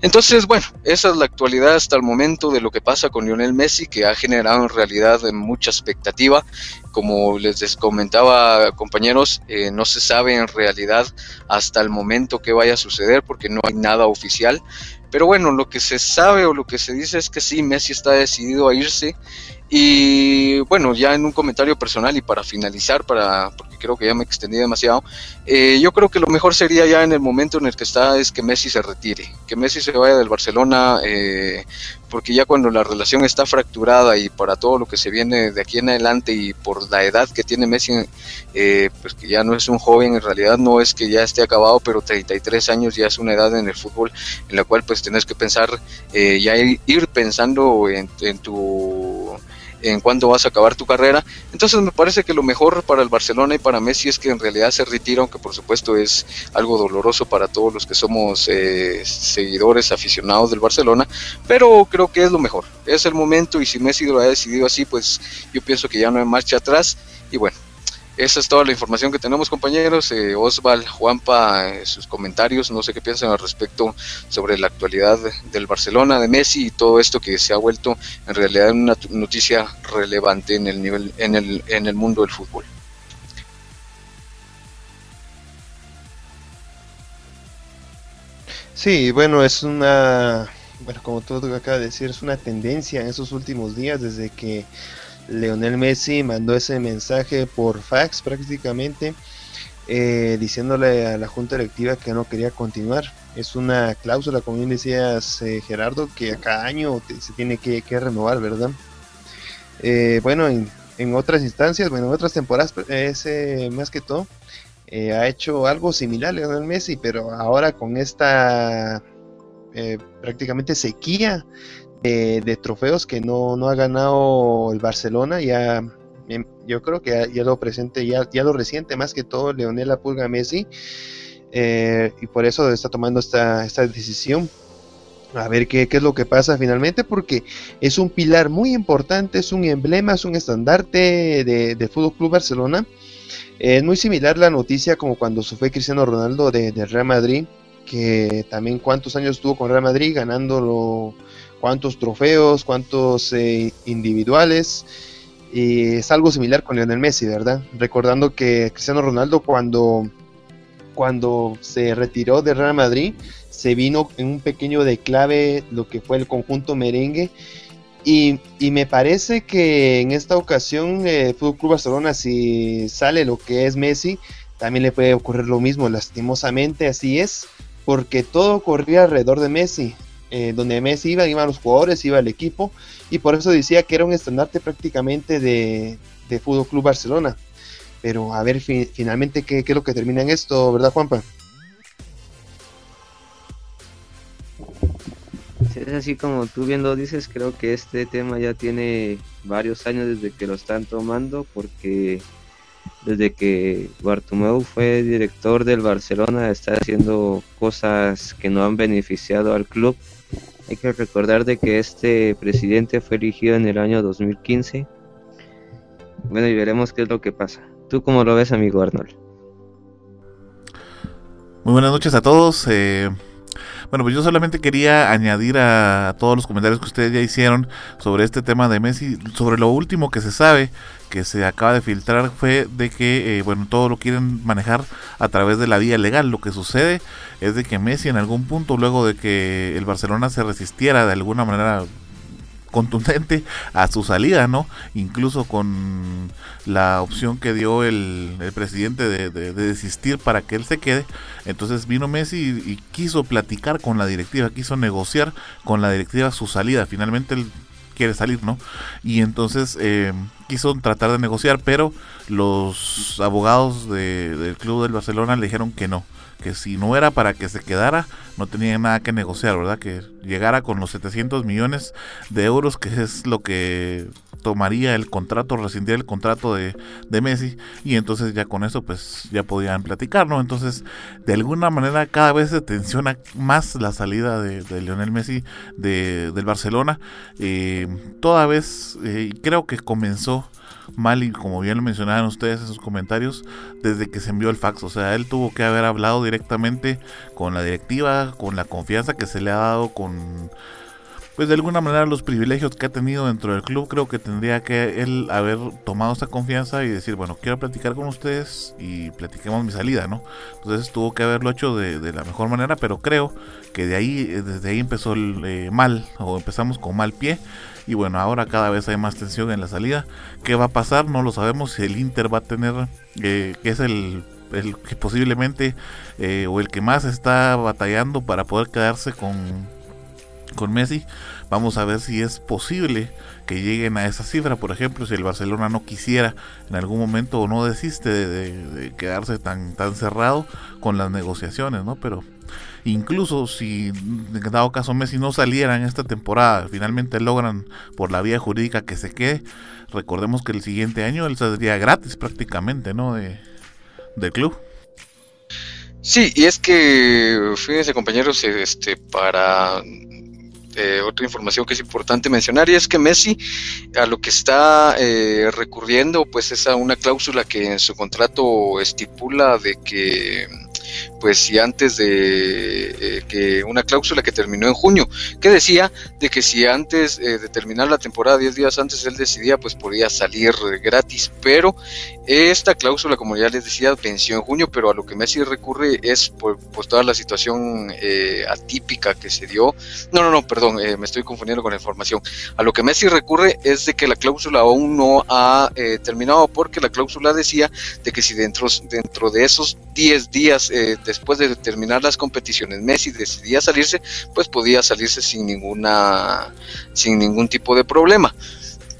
Entonces, bueno, esa es la actualidad hasta el momento de lo que pasa con Lionel Messi, que ha generado en realidad mucha expectativa. Como les comentaba compañeros, eh, no se sabe en realidad hasta el momento qué vaya a suceder porque no hay nada oficial. Pero bueno, lo que se sabe o lo que se dice es que sí, Messi está decidido a irse y bueno, ya en un comentario personal y para finalizar, para, porque creo que ya me extendí demasiado, eh, yo creo que lo mejor sería ya en el momento en el que está es que Messi se retire, que Messi se vaya del Barcelona, eh, porque ya cuando la relación está fracturada y para todo lo que se viene de aquí en adelante y por la edad que tiene Messi, eh, pues que ya no es un joven, en realidad no es que ya esté acabado, pero 33 años ya es una edad en el fútbol en la cual pues tenés que pensar, ya ir, pensando en tu en cuándo vas a acabar tu carrera. Entonces me parece que lo mejor para el Barcelona y para Messi es que en realidad se retira, aunque por supuesto es algo doloroso para todos los que somos eh, seguidores, aficionados del Barcelona, pero creo que es lo mejor. Es el momento y si Messi lo ha decidido así, pues yo pienso que ya no hay marcha atrás y bueno, esa es toda la información que tenemos, compañeros. Eh, Osval, Juanpa, eh, sus comentarios, no sé qué piensan al respecto sobre la actualidad del Barcelona, de Messi y todo esto que se ha vuelto en realidad una noticia relevante en el nivel, en el, en el mundo del fútbol.
Sí, bueno, es una, bueno, como todo acaba de decir, es una tendencia en esos últimos días desde que Leonel Messi mandó ese mensaje por fax prácticamente eh, diciéndole a la junta directiva que no quería continuar. Es una cláusula, como bien decías eh, Gerardo, que cada año se tiene que, renovar, ¿verdad? Eh, bueno, en, otras instancias, bueno, en otras temporadas, ese más que todo, ha hecho algo similar Leonel Messi, pero ahora con esta prácticamente sequía de, trofeos que no, no ha ganado el Barcelona, ya yo creo que ya, lo presente, ya, ya lo reciente más que todo Leonel La Pulga Messi, eh, y por eso está tomando esta, esta decisión. A ver qué, qué, es lo que pasa finalmente, porque es un pilar muy importante, es un emblema, es un estandarte de, de Fútbol Club Barcelona. Es muy similar la noticia como cuando se fue Cristiano Ronaldo de, Real Madrid, que también cuántos años estuvo con Real Madrid ganándolo, cuántos trofeos, cuántos eh, individuales. Y es algo similar con Lionel Messi, ¿verdad? Recordando que Cristiano Ronaldo cuando, cuando se retiró de Real Madrid, se vino en un pequeño declave lo que fue el conjunto merengue. Y, me parece que en esta ocasión eh, Fútbol Club Barcelona, si sale lo que es Messi, también le puede ocurrir lo mismo, lastimosamente así es, porque todo corría alrededor de Messi. Eh, donde Messi iba, iban los jugadores, iba el equipo, y por eso decía que era un estandarte prácticamente de, de Fútbol Club Barcelona. Pero a ver finalmente qué, qué, es lo que termina en esto, ¿verdad, Juanpa?
Es así como tú viendo dices, creo que este tema ya tiene varios años desde que lo están tomando, porque desde que Bartomeu fue director del Barcelona está haciendo cosas que no han beneficiado al club hay que recordar de que este presidente fue elegido en el año 2015. Bueno, y veremos qué es lo que pasa. ¿Tú cómo lo ves, amigo Arnold?
Muy buenas noches a todos. Eh, bueno, pues yo solamente quería añadir a todos los comentarios que ustedes ya hicieron sobre este tema de Messi, sobre lo último que se sabe, que se acaba de filtrar, fue de que, eh, bueno, todo lo quieren manejar a través de la vía legal. Lo que sucede es de que Messi en algún punto, luego de que el Barcelona se resistiera de alguna manera contundente a su salida, ¿no? Incluso con la opción que dio el, presidente de, desistir para que él se quede. Entonces vino Messi y, quiso platicar con la directiva, quiso negociar con la directiva su salida. Finalmente él quiere salir, ¿no? Y entonces eh, quiso tratar de negociar, pero los abogados del club del Barcelona le dijeron que no que si no era para que se quedara, no tenía nada que negociar, ¿verdad? Que llegara con los 700 millones de euros, que es lo que tomaría el contrato, rescindir el contrato de, Messi, y entonces ya con eso pues ya podían platicar, ¿no? Entonces, de alguna manera cada vez se tensiona más la salida de, Lionel Messi de, del Barcelona, eh, toda vez, eh, creo que comenzó mal y como bien lo mencionaban ustedes en sus comentarios, desde que se envió el fax. O sea, él tuvo que haber hablado directamente con la directiva, con la confianza que se le ha dado, con pues de alguna manera los privilegios que ha tenido dentro del club, creo que tendría que él haber tomado esa confianza y decir, bueno, quiero platicar con ustedes y platiquemos mi salida, ¿no? Entonces tuvo que haberlo hecho de, la mejor manera, pero creo que de ahí, desde ahí empezó el, eh, mal, o empezamos con mal pie. Y bueno, ahora cada vez hay más tensión en la salida. ¿Qué va a pasar? No lo sabemos. Si el Inter va a tener, eh, que es el, el que posiblemente, eh, o el que más está batallando para poder quedarse con con Messi. Vamos a ver si es posible que lleguen a esa cifra. Por ejemplo, si el Barcelona no quisiera en algún momento o no desiste de, quedarse tan, tan cerrado con las negociaciones, ¿no? Pero incluso si en dado caso Messi no saliera en esta temporada, finalmente logran por la vía jurídica que se quede, recordemos que el siguiente año él saldría gratis prácticamente, ¿no? De, del club.
Sí, y es que, fíjense compañeros, este, para eh, otra información que es importante mencionar y es que Messi a lo que está eh, recurriendo pues es a una cláusula que en su contrato estipula de que pues si antes de eh, que una cláusula que terminó en junio, que decía de que si antes eh, de terminar la temporada, 10 días antes él decidía, pues podía salir gratis, pero esta cláusula, como ya les decía, venció en junio, pero a lo que Messi recurre es por pues, toda la situación eh, atípica que se dio. No, no, no, perdón, me estoy confundiendo con la información. A lo que Messi recurre es de que la cláusula aún no ha terminado, porque la cláusula decía de que si dentro, dentro de esos 10 días de después de terminar las competiciones Messi decidía salirse, pues podía salirse sin ninguna sin ningún tipo de problema.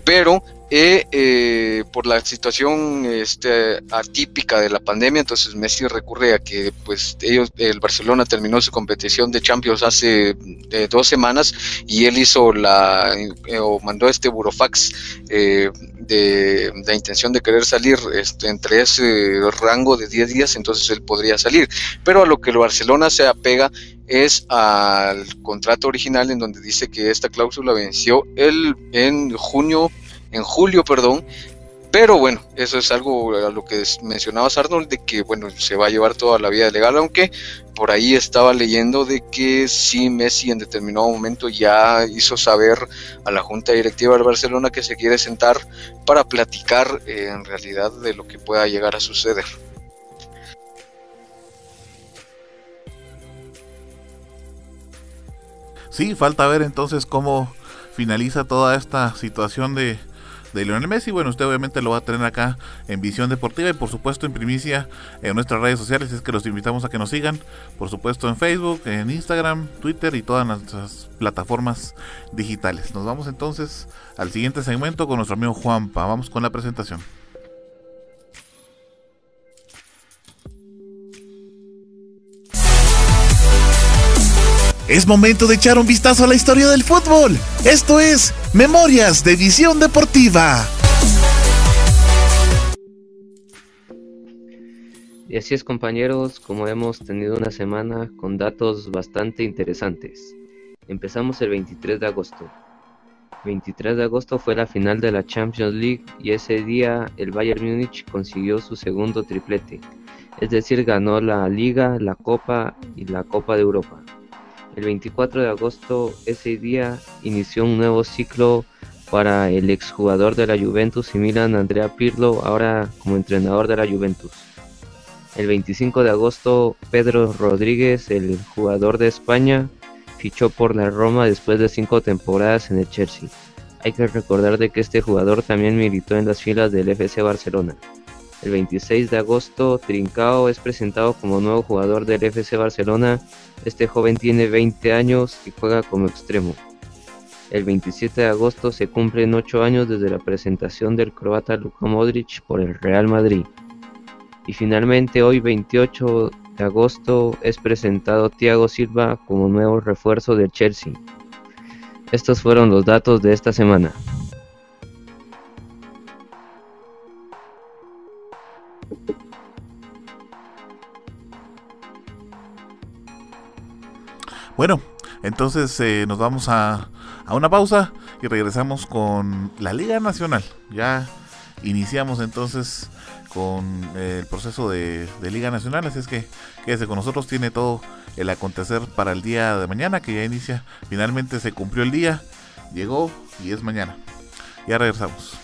Pero eh, eh, por la situación este, atípica de la pandemia, entonces Messi recurre a que pues ellos, el Barcelona terminó su competición de Champions hace eh, dos semanas y él hizo la o mandó este burofax de la intención de querer salir este, entre ese rango de 10 días, entonces él podría salir. Pero a lo que el Barcelona se apega es al contrato original en donde dice que esta cláusula venció el, en junio, en julio, perdón, pero bueno, eso es algo a lo que mencionabas Arnold, de que bueno, se va a llevar toda la vida legal, aunque por ahí estaba leyendo de que sí Messi en determinado momento ya hizo saber a la junta directiva del Barcelona que se quiere sentar para platicar eh, en realidad de lo que pueda llegar a suceder.
Sí, falta ver entonces cómo finaliza toda esta situación de de Lionel Messi. Bueno, usted obviamente lo va a tener acá en Visión Deportiva y por supuesto en primicia en nuestras redes sociales. Es que los invitamos a que nos sigan, por supuesto en Facebook, en Instagram, Twitter y todas nuestras plataformas digitales. Nos vamos entonces al siguiente segmento con nuestro amigo Juanpa. Vamos con la presentación. Es momento de echar un vistazo a la historia del fútbol. Esto es Memorias de Visión Deportiva.
Y así es compañeros, como hemos tenido una semana con datos bastante interesantes. Empezamos el 23 de agosto. 23 de agosto fue la final de la Champions League y ese día el Bayern Múnich consiguió su segundo triplete, es decir, ganó la Liga, la Copa y la Copa de Europa. El 24 de agosto, ese día, inició un nuevo ciclo para el exjugador de la Juventus y Milan, Andrea Pirlo, ahora como entrenador de la Juventus. El 25 de agosto, Pedro Rodríguez, el jugador de España, fichó por la Roma después de cinco temporadas en el Chelsea. Hay que recordar de que este jugador también militó en las filas del FC Barcelona. El 26 de agosto, Trincao es presentado como nuevo jugador del FC Barcelona. Este joven tiene 20 años y juega como extremo. El 27 de agosto se cumplen 8 años desde la presentación del croata Luka Modric por el Real Madrid. Y finalmente hoy 28 de agosto es presentado Thiago Silva como nuevo refuerzo del Chelsea. Estos fueron los datos de esta semana.
Bueno, entonces eh, nos vamos a, a, una pausa y regresamos con la Liga Nacional. Ya iniciamos entonces con eh, el proceso de, de, Liga Nacional, así es que quédese con nosotros, tiene todo el acontecer para el día de mañana que ya inicia. Finalmente se cumplió el día, llegó y es mañana. Ya regresamos.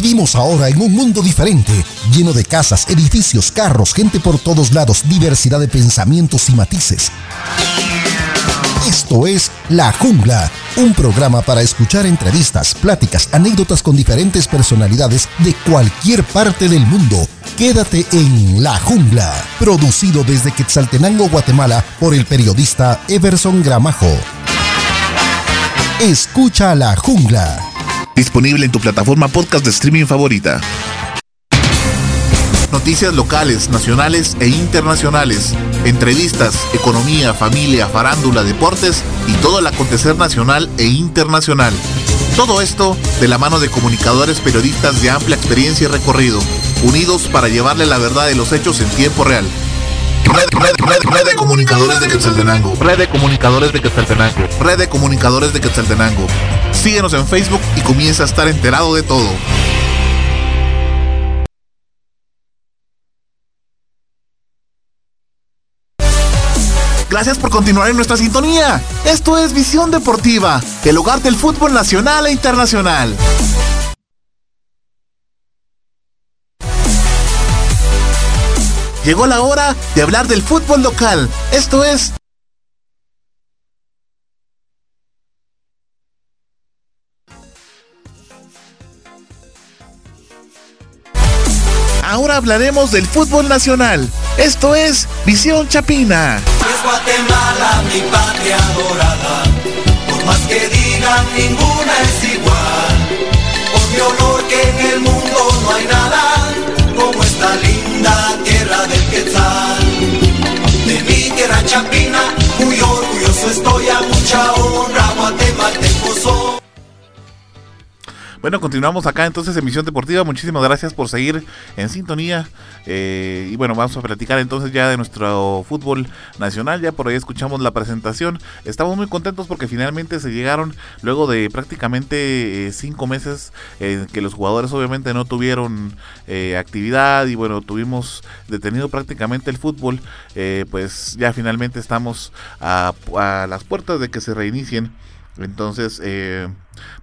Vivimos ahora en un mundo diferente, lleno de casas, edificios, carros, gente por todos lados, diversidad de pensamientos y matices. Esto es La Jungla, un programa para escuchar entrevistas, pláticas, anécdotas con diferentes personalidades de cualquier parte del mundo. Quédate en La Jungla, producido desde Quetzaltenango, Guatemala, por el periodista Everson Gramajo. Escucha La Jungla.
Disponible en tu plataforma podcast de streaming favorita. Noticias locales, nacionales e internacionales. Entrevistas, economía, familia, farándula, deportes y todo el acontecer nacional e internacional. Todo esto de la mano de comunicadores periodistas de amplia experiencia y recorrido, unidos para llevarle la verdad de los hechos en tiempo real. Red, de comunicadores de Quetzaltenango. Red de comunicadores de Quetzaltenango. Red de comunicadores de Quetzaltenango. Síguenos en Facebook y comienza a estar enterado de todo. Gracias por continuar en nuestra sintonía. Esto es Visión Deportiva, el hogar del fútbol nacional e internacional. Llegó la hora de hablar del fútbol local. Esto es Ahora hablaremos del fútbol nacional. Esto es Visión Chapina.
Es Guatemala, mi patria dorada. Por más que digan, ninguna es igual. Por mi honor que en el mundo no hay nada como esta linda tierra del Quetzal. De mi tierra Chapina, muy orgulloso estoy a mucha honra.
Bueno, continuamos acá entonces en Misión Deportiva. Muchísimas gracias por seguir en sintonía. Eh, y bueno, vamos a platicar entonces ya de nuestro fútbol nacional. Ya por ahí escuchamos la presentación. Estamos muy contentos porque finalmente se llegaron luego de prácticamente eh, cinco meses en que los jugadores obviamente no tuvieron eh, actividad y bueno, tuvimos detenido prácticamente el fútbol. pues ya finalmente estamos a, a las puertas de que se reinicien. Entonces, eh,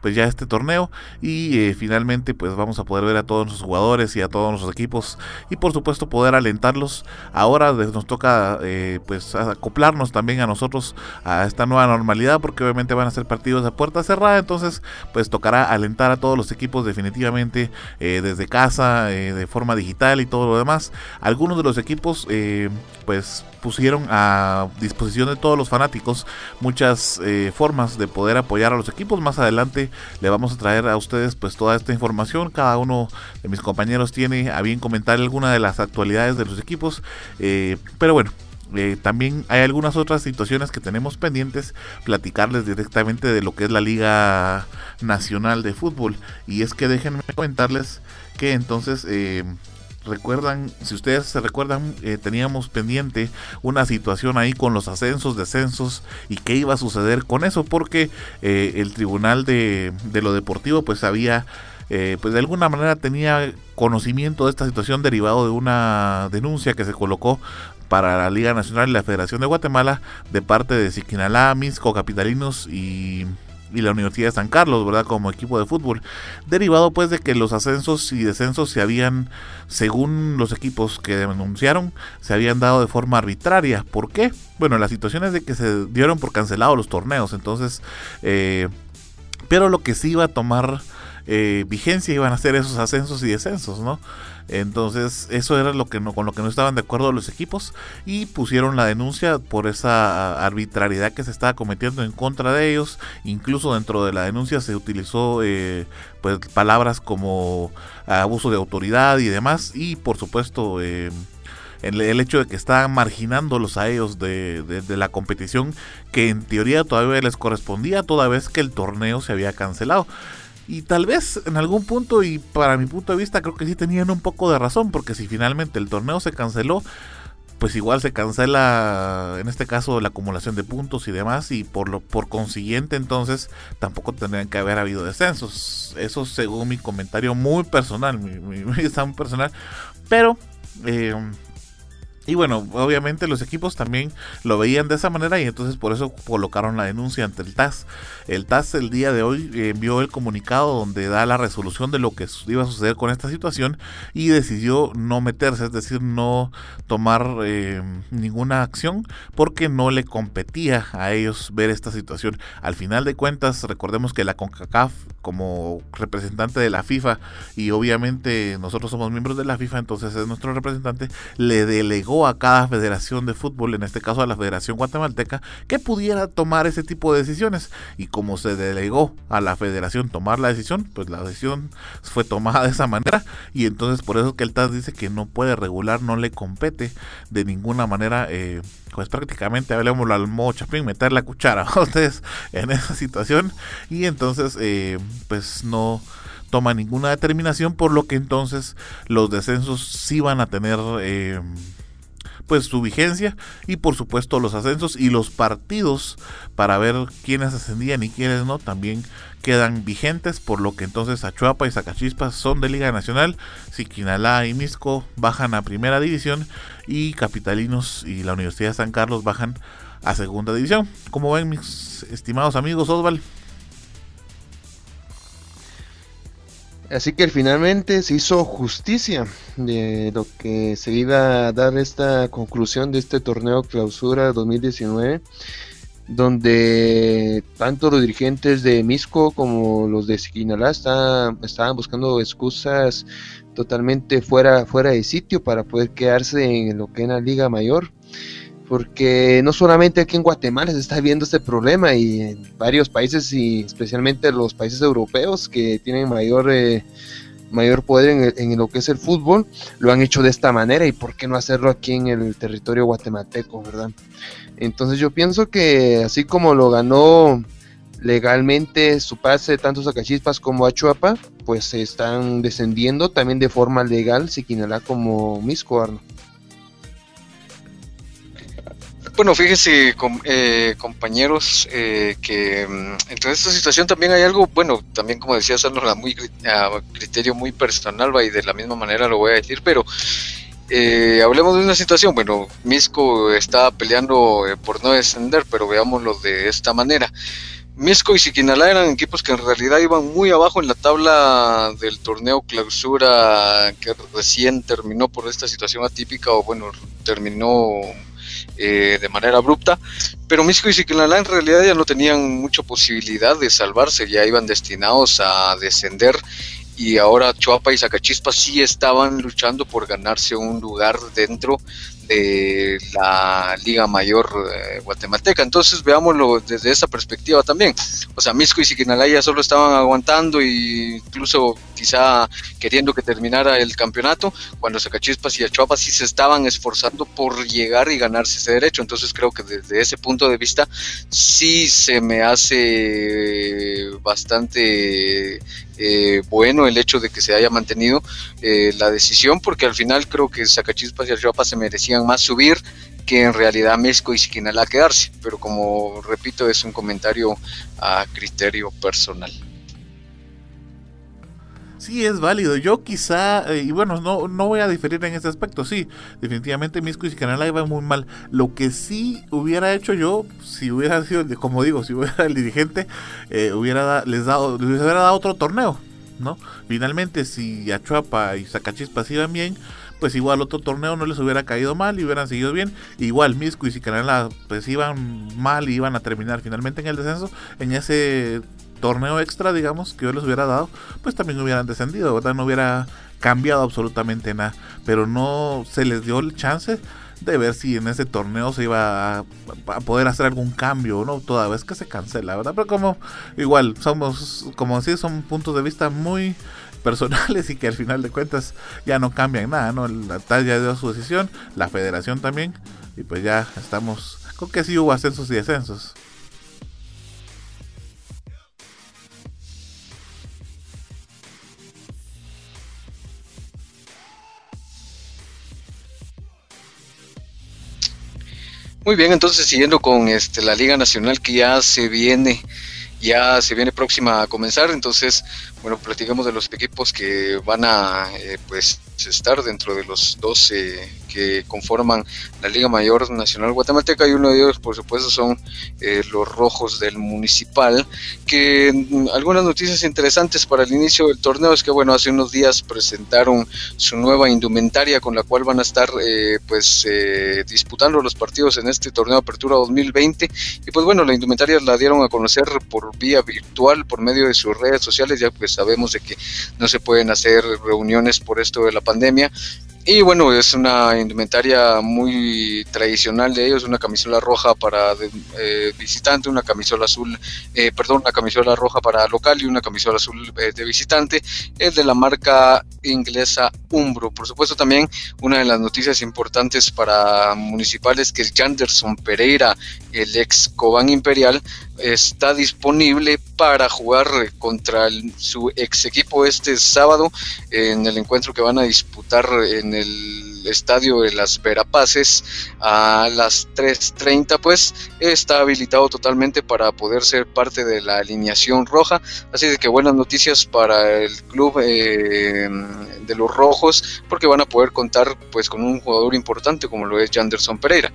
pues ya este torneo. Y eh, finalmente pues vamos a poder ver a todos nuestros jugadores y a todos nuestros equipos. Y por supuesto poder alentarlos. Ahora nos toca eh, pues acoplarnos también a nosotros a esta nueva normalidad porque obviamente van a ser partidos de puerta cerrada. Entonces pues tocará alentar a todos los equipos definitivamente eh, desde casa de forma digital y todo lo demás. Algunos de los equipos pues pusieron a disposición de todos los fanáticos muchas formas de poder apoyar a los equipos. Más adelante le vamos a traer a ustedes pues toda esta información. Cada uno de mis compañeros tiene a bien comentar alguna de las actualidades de los equipos. Eh, pero bueno, eh, también hay algunas otras situaciones que tenemos pendientes platicarles directamente de lo que es la Liga Nacional de Fútbol. Y es que déjenme comentarles que entonces eh, recuerdan, si ustedes se recuerdan, eh, teníamos pendiente una situación ahí con los ascensos, descensos y qué iba a suceder con eso, porque eh, el tribunal de, de, lo deportivo pues había, eh, pues de alguna manera tenía conocimiento de esta situación derivado de una denuncia que se colocó para la Liga Nacional y la Federación de Guatemala de parte de Siquinalá, Misco, Capitalinos y y la Universidad de San Carlos, ¿verdad? Como equipo de fútbol. Derivado pues de que los ascensos y descensos se habían, según los equipos que denunciaron, se habían dado de forma arbitraria. ¿Por qué? Bueno, la situación es de que se dieron por cancelados los torneos, entonces, eh, pero lo que sí iba a tomar eh, vigencia iban a ser esos ascensos y descensos, ¿no? Entonces, eso era lo que no, con lo que no estaban de acuerdo los equipos y pusieron la denuncia por esa arbitrariedad que se estaba cometiendo en contra de ellos. Incluso dentro de la denuncia se utilizó eh, pues palabras como abuso de autoridad y demás. Y por supuesto, eh, el, hecho de que estaban marginándolos a ellos de, de, la competición que en teoría todavía les correspondía toda vez que el torneo se había cancelado. Y tal vez en algún punto, y para mi punto de vista, creo que sí tenían un poco de razón, porque si finalmente el torneo se canceló, pues igual se cancela en este caso la acumulación de puntos y demás y por lo por consiguiente entonces tampoco tendrían que haber habido descensos. Eso según mi comentario muy personal mi, mi, [laughs] muy personal. Pero eh, y bueno, obviamente los equipos también lo veían de esa manera y entonces por eso colocaron la denuncia ante el TAS. El TAS el día de hoy envió el comunicado donde da la resolución de lo que iba a suceder con esta situación y decidió no meterse, es decir, no tomar eh, ninguna acción porque no le competía a ellos ver esta situación. Al final de cuentas, recordemos que la CONCACAF como representante de la FIFA y obviamente nosotros somos miembros de la FIFA, entonces es nuestro representante, le delegó a cada federación de fútbol, en este caso a la Federación Guatemalteca, que pudiera tomar ese tipo de decisiones. Y como se delegó a la federación tomar la decisión, pues la decisión fue tomada de esa manera. Y entonces por eso que el TAS dice que no puede regular, no le compete de ninguna manera. Eh, pues prácticamente hablemos al modo chapín, meter la cuchara a [laughs] ustedes en esa situación y entonces eh, pues no toma ninguna determinación por lo que entonces los descensos sí van a tener eh, pues su vigencia y por supuesto los ascensos y los partidos para ver quiénes ascendían y quiénes no también quedan vigentes por lo que entonces Achuapa y Zacachispas son de Liga Nacional, Siquinalá y Misco bajan a Primera División y Capitalinos y la Universidad de San Carlos bajan a Segunda División. Como ven mis estimados amigos Osval?
Así que finalmente se hizo justicia de lo que se iba a dar esta conclusión de este torneo clausura 2019, donde tanto los dirigentes de Misco como los de Siquinalá estaban buscando excusas totalmente fuera, fuera de sitio para poder quedarse en lo que es la Liga Mayor porque no solamente aquí en Guatemala se está viendo este problema y en varios países y especialmente los países europeos que tienen mayor eh, mayor poder en, lo que es el fútbol lo han hecho de esta manera y por qué no hacerlo aquí en el territorio guatemalteco verdad entonces yo pienso que así como lo ganó legalmente su pase tanto Zacachispas como Achuapa pues se están descendiendo también de forma legal Siquinalá como Misco Arno.
Bueno, fíjese, eh, compañeros, eh, que mm, en esta situación también hay algo, bueno, también como decía Sandra, muy a criterio muy personal, va, y de la misma manera lo voy a decir, pero eh, hablemos de una situación, bueno, Misco está peleando por no descender, pero veámoslo de esta manera. Misco y Siquinalá eran equipos que en realidad iban muy abajo en la tabla del torneo clausura que recién terminó por esta situación atípica o bueno, terminó eh, de manera abrupta, pero México y Siquinalá en realidad ya no tenían mucha posibilidad de salvarse, ya iban destinados a descender y ahora Chuapa y Zacachispa sí estaban luchando por ganarse un lugar dentro de la Liga Mayor eh, guatemalteca. Entonces veámoslo desde esa perspectiva también. O sea, Misco y Siquinalá ya solo estaban aguantando e incluso quizá queriendo que terminara el campeonato, cuando Zacachispas y Achuapa sí se estaban esforzando por llegar y ganarse ese derecho. Entonces creo que desde ese punto de vista sí se me hace bastante eh, bueno el hecho de que se haya mantenido eh, la decisión, porque al final creo que Zacachispas y Achuapa se merecían más subir que en realidad Mesco y Siquinalá quedarse. Pero como repito, es un comentario a criterio personal.
Sí, es válido. Yo quizá, eh, y bueno, no, no voy a diferir en ese aspecto. Sí, definitivamente Misco y Siquinalá iba muy mal. Lo que sí hubiera hecho yo, si hubiera sido, como digo, si hubiera el dirigente, eh, hubiera les dado, les hubiera dado otro torneo, ¿no? Finalmente, si Achuapa y Zacachispas iban bien, pues igual otro torneo no les hubiera caído mal y hubieran seguido bien. Igual Misco y Siquinalá pues iban mal y iban a terminar finalmente en el descenso. En ese torneo extra, digamos, que yo les hubiera dado, pues también hubieran descendido, ¿verdad? No hubiera cambiado absolutamente nada, pero no se les dio el chance de ver si en ese torneo se iba a, poder hacer algún cambio, ¿no? Toda vez que se cancela, ¿verdad? Pero como igual somos, como si son puntos de vista muy personales [laughs] y que al final de cuentas ya no cambian nada, ¿no? La TAS ya dio su decisión, la federación también, y pues ya estamos, con que sí hubo ascensos y descensos.
Muy bien, entonces siguiendo con este la Liga Nacional que ya se viene ya se viene próxima a comenzar, entonces, bueno, platicamos de los equipos que van a eh, pues estar dentro de los 12 que conforman la Liga Mayor Nacional Guatemalteca y uno de ellos, por supuesto, son eh, los rojos del municipal. Que mm, algunas noticias interesantes para el inicio del torneo es que, bueno, hace unos días presentaron su nueva indumentaria con la cual van a estar, eh, pues, eh, disputando los partidos en este torneo de Apertura 2020. Y pues, bueno, la indumentaria la dieron a conocer por vía virtual, por medio de sus redes sociales, ya pues sabemos de que no se pueden hacer reuniones por esto de la pandemia. Y bueno, es una indumentaria muy tradicional de ellos, una camisola roja para eh, visitante, una camisola azul, eh, perdón, una camisola roja para local y una camisola azul eh, de visitante, es de la marca inglesa Umbro. Por supuesto también una de las noticias importantes para municipales que Janderson Pereira, el ex Cobán Imperial, está disponible para jugar contra su ex equipo este sábado en el encuentro que van a disputar en el estadio de las Verapaces a las 3.30 pues está habilitado totalmente para poder ser parte de la alineación roja. Así de que buenas noticias para el club eh, de los rojos porque van a poder contar pues con un jugador importante como lo es Janderson Pereira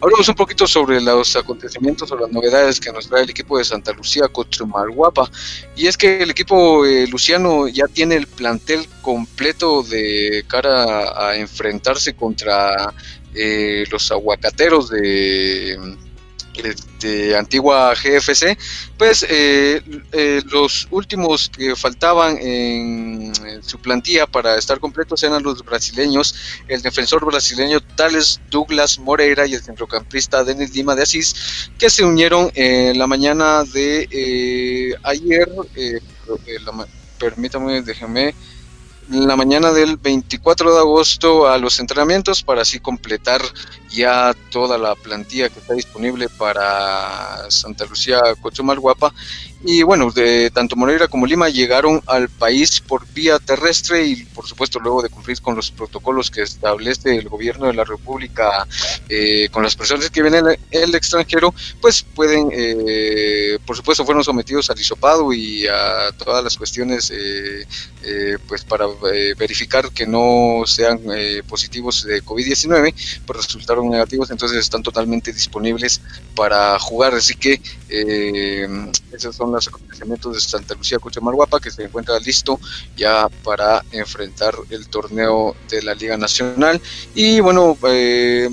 Hablamos un poquito sobre los acontecimientos o las novedades que nos trae el equipo de Santa Lucía Cochumalguapa. Y es que el equipo eh, luciano ya tiene el plantel completo de cara a enfrentarse contra eh, los aguacateros de de antigua GFC, pues eh, eh, los últimos que faltaban en, su plantilla para estar completos eran los brasileños, el defensor brasileño Tales Douglas Moreira y el centrocampista Denis Lima de Asís, que se unieron en la mañana de eh, ayer, permítame, déjeme la mañana del 24 de agosto a los entrenamientos para así completar ya toda la plantilla que está disponible para Santa Lucía Guapa. Y bueno, de tanto Moreira como Lima llegaron al país por vía terrestre y por supuesto luego de cumplir con los protocolos que establece el gobierno de la República eh, con las personas que vienen el extranjero, pues pueden, eh, por supuesto fueron sometidos al hisopado y a todas las cuestiones eh, pues para verificar que no sean positivos de COVID-19, pues resultaron negativos, entonces están totalmente disponibles para jugar, así que esos son los acontecimientos de Santa Lucía Guapa que se encuentra listo ya para enfrentar el torneo de la Liga Nacional. Y bueno, eh,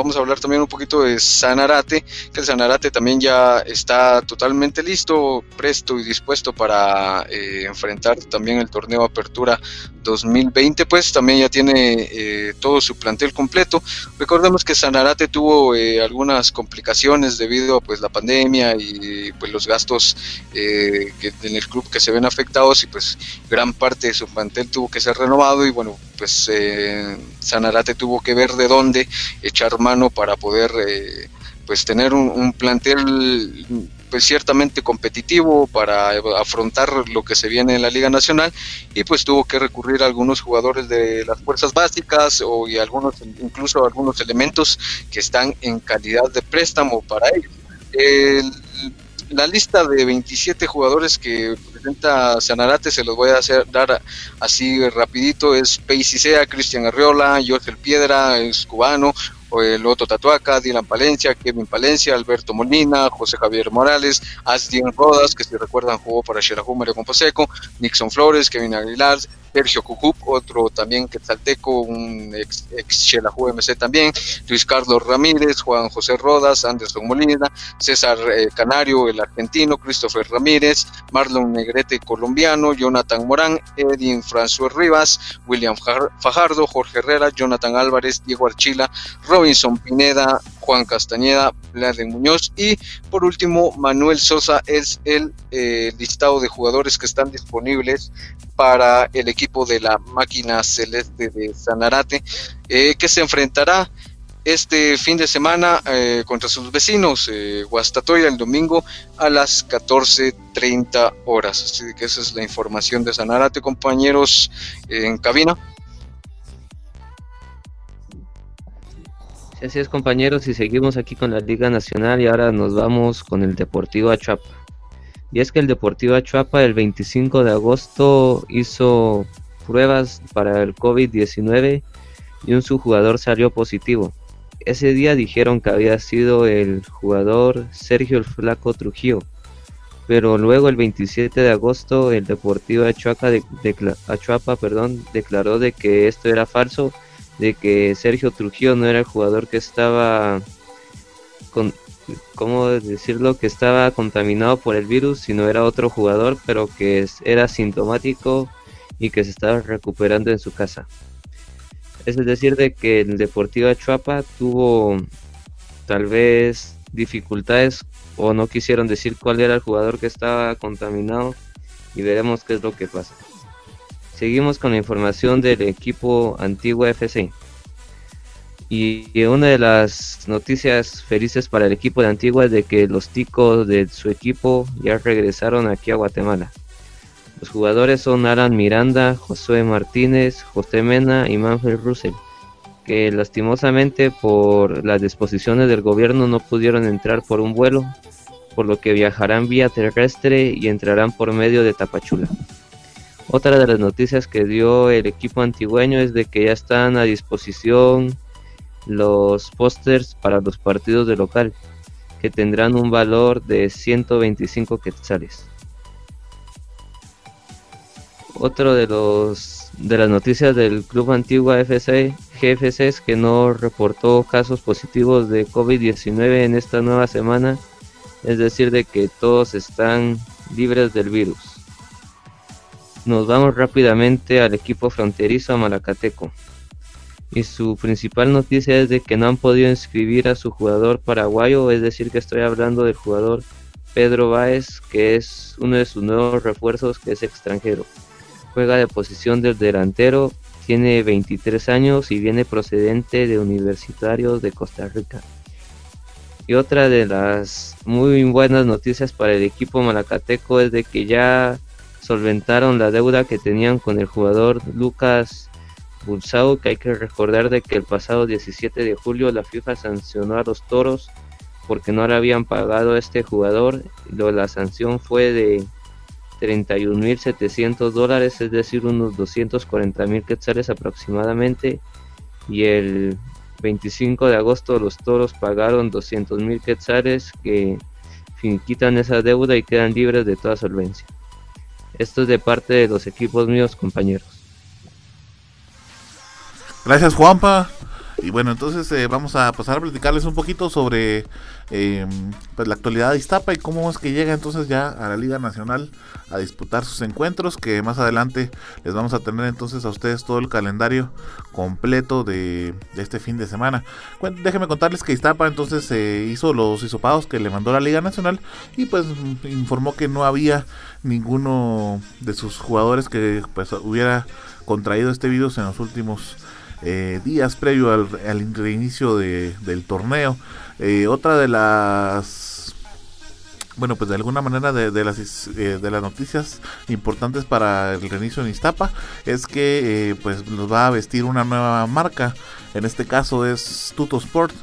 vamos a hablar también un poquito de Sanarate, que el Sanarate también ya está totalmente listo, presto y dispuesto para eh, enfrentar también el torneo Apertura 2020, pues también ya tiene eh, todo su plantel completo. Recordemos que Sanarate tuvo eh, algunas complicaciones debido a pues la pandemia y pues los gastos en el club que se ven afectados y pues gran parte de su plantel tuvo que ser renovado y bueno, pues Sanarate tuvo que ver de dónde echar mano para poder eh, pues tener un, plantel pues ciertamente competitivo para afrontar lo que se viene en la Liga Nacional y pues tuvo que recurrir a algunos jugadores de las fuerzas básicas o y algunos incluso algunos elementos que están en calidad de préstamo para ellos. la lista de 27 jugadores que presenta Sanarate se los voy a hacer dar así rapidito es Paisy Cristian Arriola, José Piedra, es cubano, el Loto Tatuaca, Dylan Palencia, Kevin Palencia, Alberto Molina, José Javier Morales, Asdien Rodas, que si recuerdan jugó para Xerajú Mario Composeco, Nixon Flores, Kevin Aguilar, Sergio Cucup, otro también quetzalteco, un ex, ex MC también, Luis Carlos Ramírez, Juan José Rodas, Anderson Molina, César eh, Canario, el argentino, Christopher Ramírez, Marlon Negrete, colombiano, Jonathan Morán, Edwin François Rivas, William Fajardo, Jorge Herrera, Jonathan Álvarez, Diego Archila, Robinson Pineda, Juan Castañeda, Vladimir Muñoz y por último Manuel Sosa es el eh, listado de jugadores que están disponibles para el equipo de la máquina celeste de Sanarate, eh, que se enfrentará este fin de semana eh, contra sus vecinos, Guastatoya, el domingo a las 14.30 horas. Así que esa es la información de Sanarate, compañeros en cabina.
Así es compañeros y seguimos aquí con la Liga Nacional y ahora nos vamos con el Deportivo Achuapa. Y es que el Deportivo Achuapa el 25 de agosto hizo pruebas para el COVID-19 y un subjugador salió positivo. Ese día dijeron que había sido el jugador Sergio el Flaco Trujillo, pero luego el 27 de agosto el Deportivo Achuapa, perdón, declaró de que esto era falso, de que Sergio Trujillo no era el jugador que estaba ¿cómo decirlo? que estaba contaminado por el virus, sino era otro jugador, pero que era sintomático y que se estaba recuperando en su casa. Es decir, de que el Deportivo Chuapa tuvo tal vez dificultades o no quisieron decir cuál era el jugador que estaba contaminado y veremos qué es lo que pasa. Seguimos con la información del equipo Antigua FC. Y una de las noticias felices para el equipo de Antigua es de que los ticos de su equipo ya regresaron aquí a Guatemala. Los jugadores son Alan Miranda, Josué Martínez, José Mena y Manfred Russell, que lastimosamente por las disposiciones del gobierno no pudieron entrar por un vuelo, por lo que viajarán vía terrestre y entrarán por medio de Tapachula. Otra de las noticias que dio el equipo antigüeño es de que ya están a disposición los pósters para los partidos de local, que tendrán un valor de 125 quetzales. Otro de los de las noticias del Club Antigua FC, GFC es que no reportó casos positivos de COVID-19 en esta nueva semana, es decir, de que todos están libres del virus. Nos vamos rápidamente al equipo fronterizo Malacateco. Y su principal noticia es de que no han podido inscribir a su jugador paraguayo, es decir, que estoy hablando del jugador Pedro Báez, que es uno de sus nuevos refuerzos que es extranjero. Juega de posición del delantero, tiene 23 años y viene procedente de Universitarios de Costa Rica. Y otra de las muy buenas noticias para el equipo malacateco es de que ya solventaron la deuda que tenían con el jugador Lucas Bulsao, que hay que recordar de que el pasado 17 de julio la FIFA sancionó a los toros porque no le habían pagado a este jugador. La sanción fue de 31.700 dólares, es decir, unos 240.000 quetzales aproximadamente. Y el 25 de agosto los toros pagaron 200.000 quetzales que quitan esa deuda y quedan libres de toda solvencia. Esto es de parte de los equipos míos, compañeros.
Gracias, Juanpa. Y bueno, entonces eh, vamos a pasar a platicarles un poquito sobre eh, pues la actualidad de Iztapa y cómo es que llega entonces ya a la Liga Nacional a disputar sus encuentros, que más adelante les vamos a tener entonces a ustedes todo el calendario completo de, este fin de semana. déjenme contarles que Iztapa entonces se hizo los hisopados que le mandó la Liga Nacional y pues informó que no había ninguno de sus jugadores que pues hubiera contraído este virus en los últimos eh, días previo al, al reinicio del torneo. Eh, otra de las bueno, pues de alguna manera de, las, eh, de las noticias importantes para el reinicio en Iztapa es que pues nos va a vestir una nueva marca. En este caso es Tuto Sport,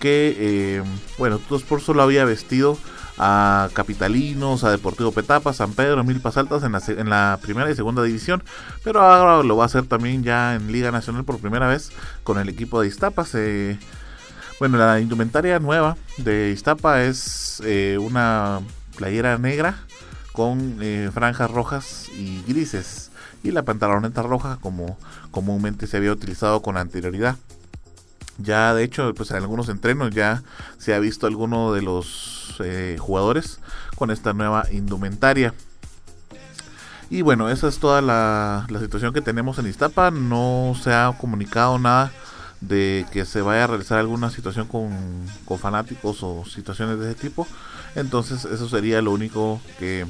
que bueno, Tuto Sport solo había vestido a Capitalinos, a Deportivo Petapa, San Pedro, Milpas Altas en la, en la primera y segunda división, pero ahora lo va a hacer también ya en Liga Nacional por primera vez con el equipo de Iztapas. Bueno, la indumentaria nueva de Iztapa es eh, una playera negra con eh, franjas rojas y grises y la pantaloneta roja como comúnmente se había utilizado con anterioridad. Ya de hecho, pues en algunos entrenos ya se ha visto alguno de los eh, jugadores con esta nueva indumentaria. Y bueno, esa es toda la, situación que tenemos en Iztapa. No se ha comunicado nada de que se vaya a realizar alguna situación con, con fanáticos o situaciones de ese tipo. Entonces eso sería lo único que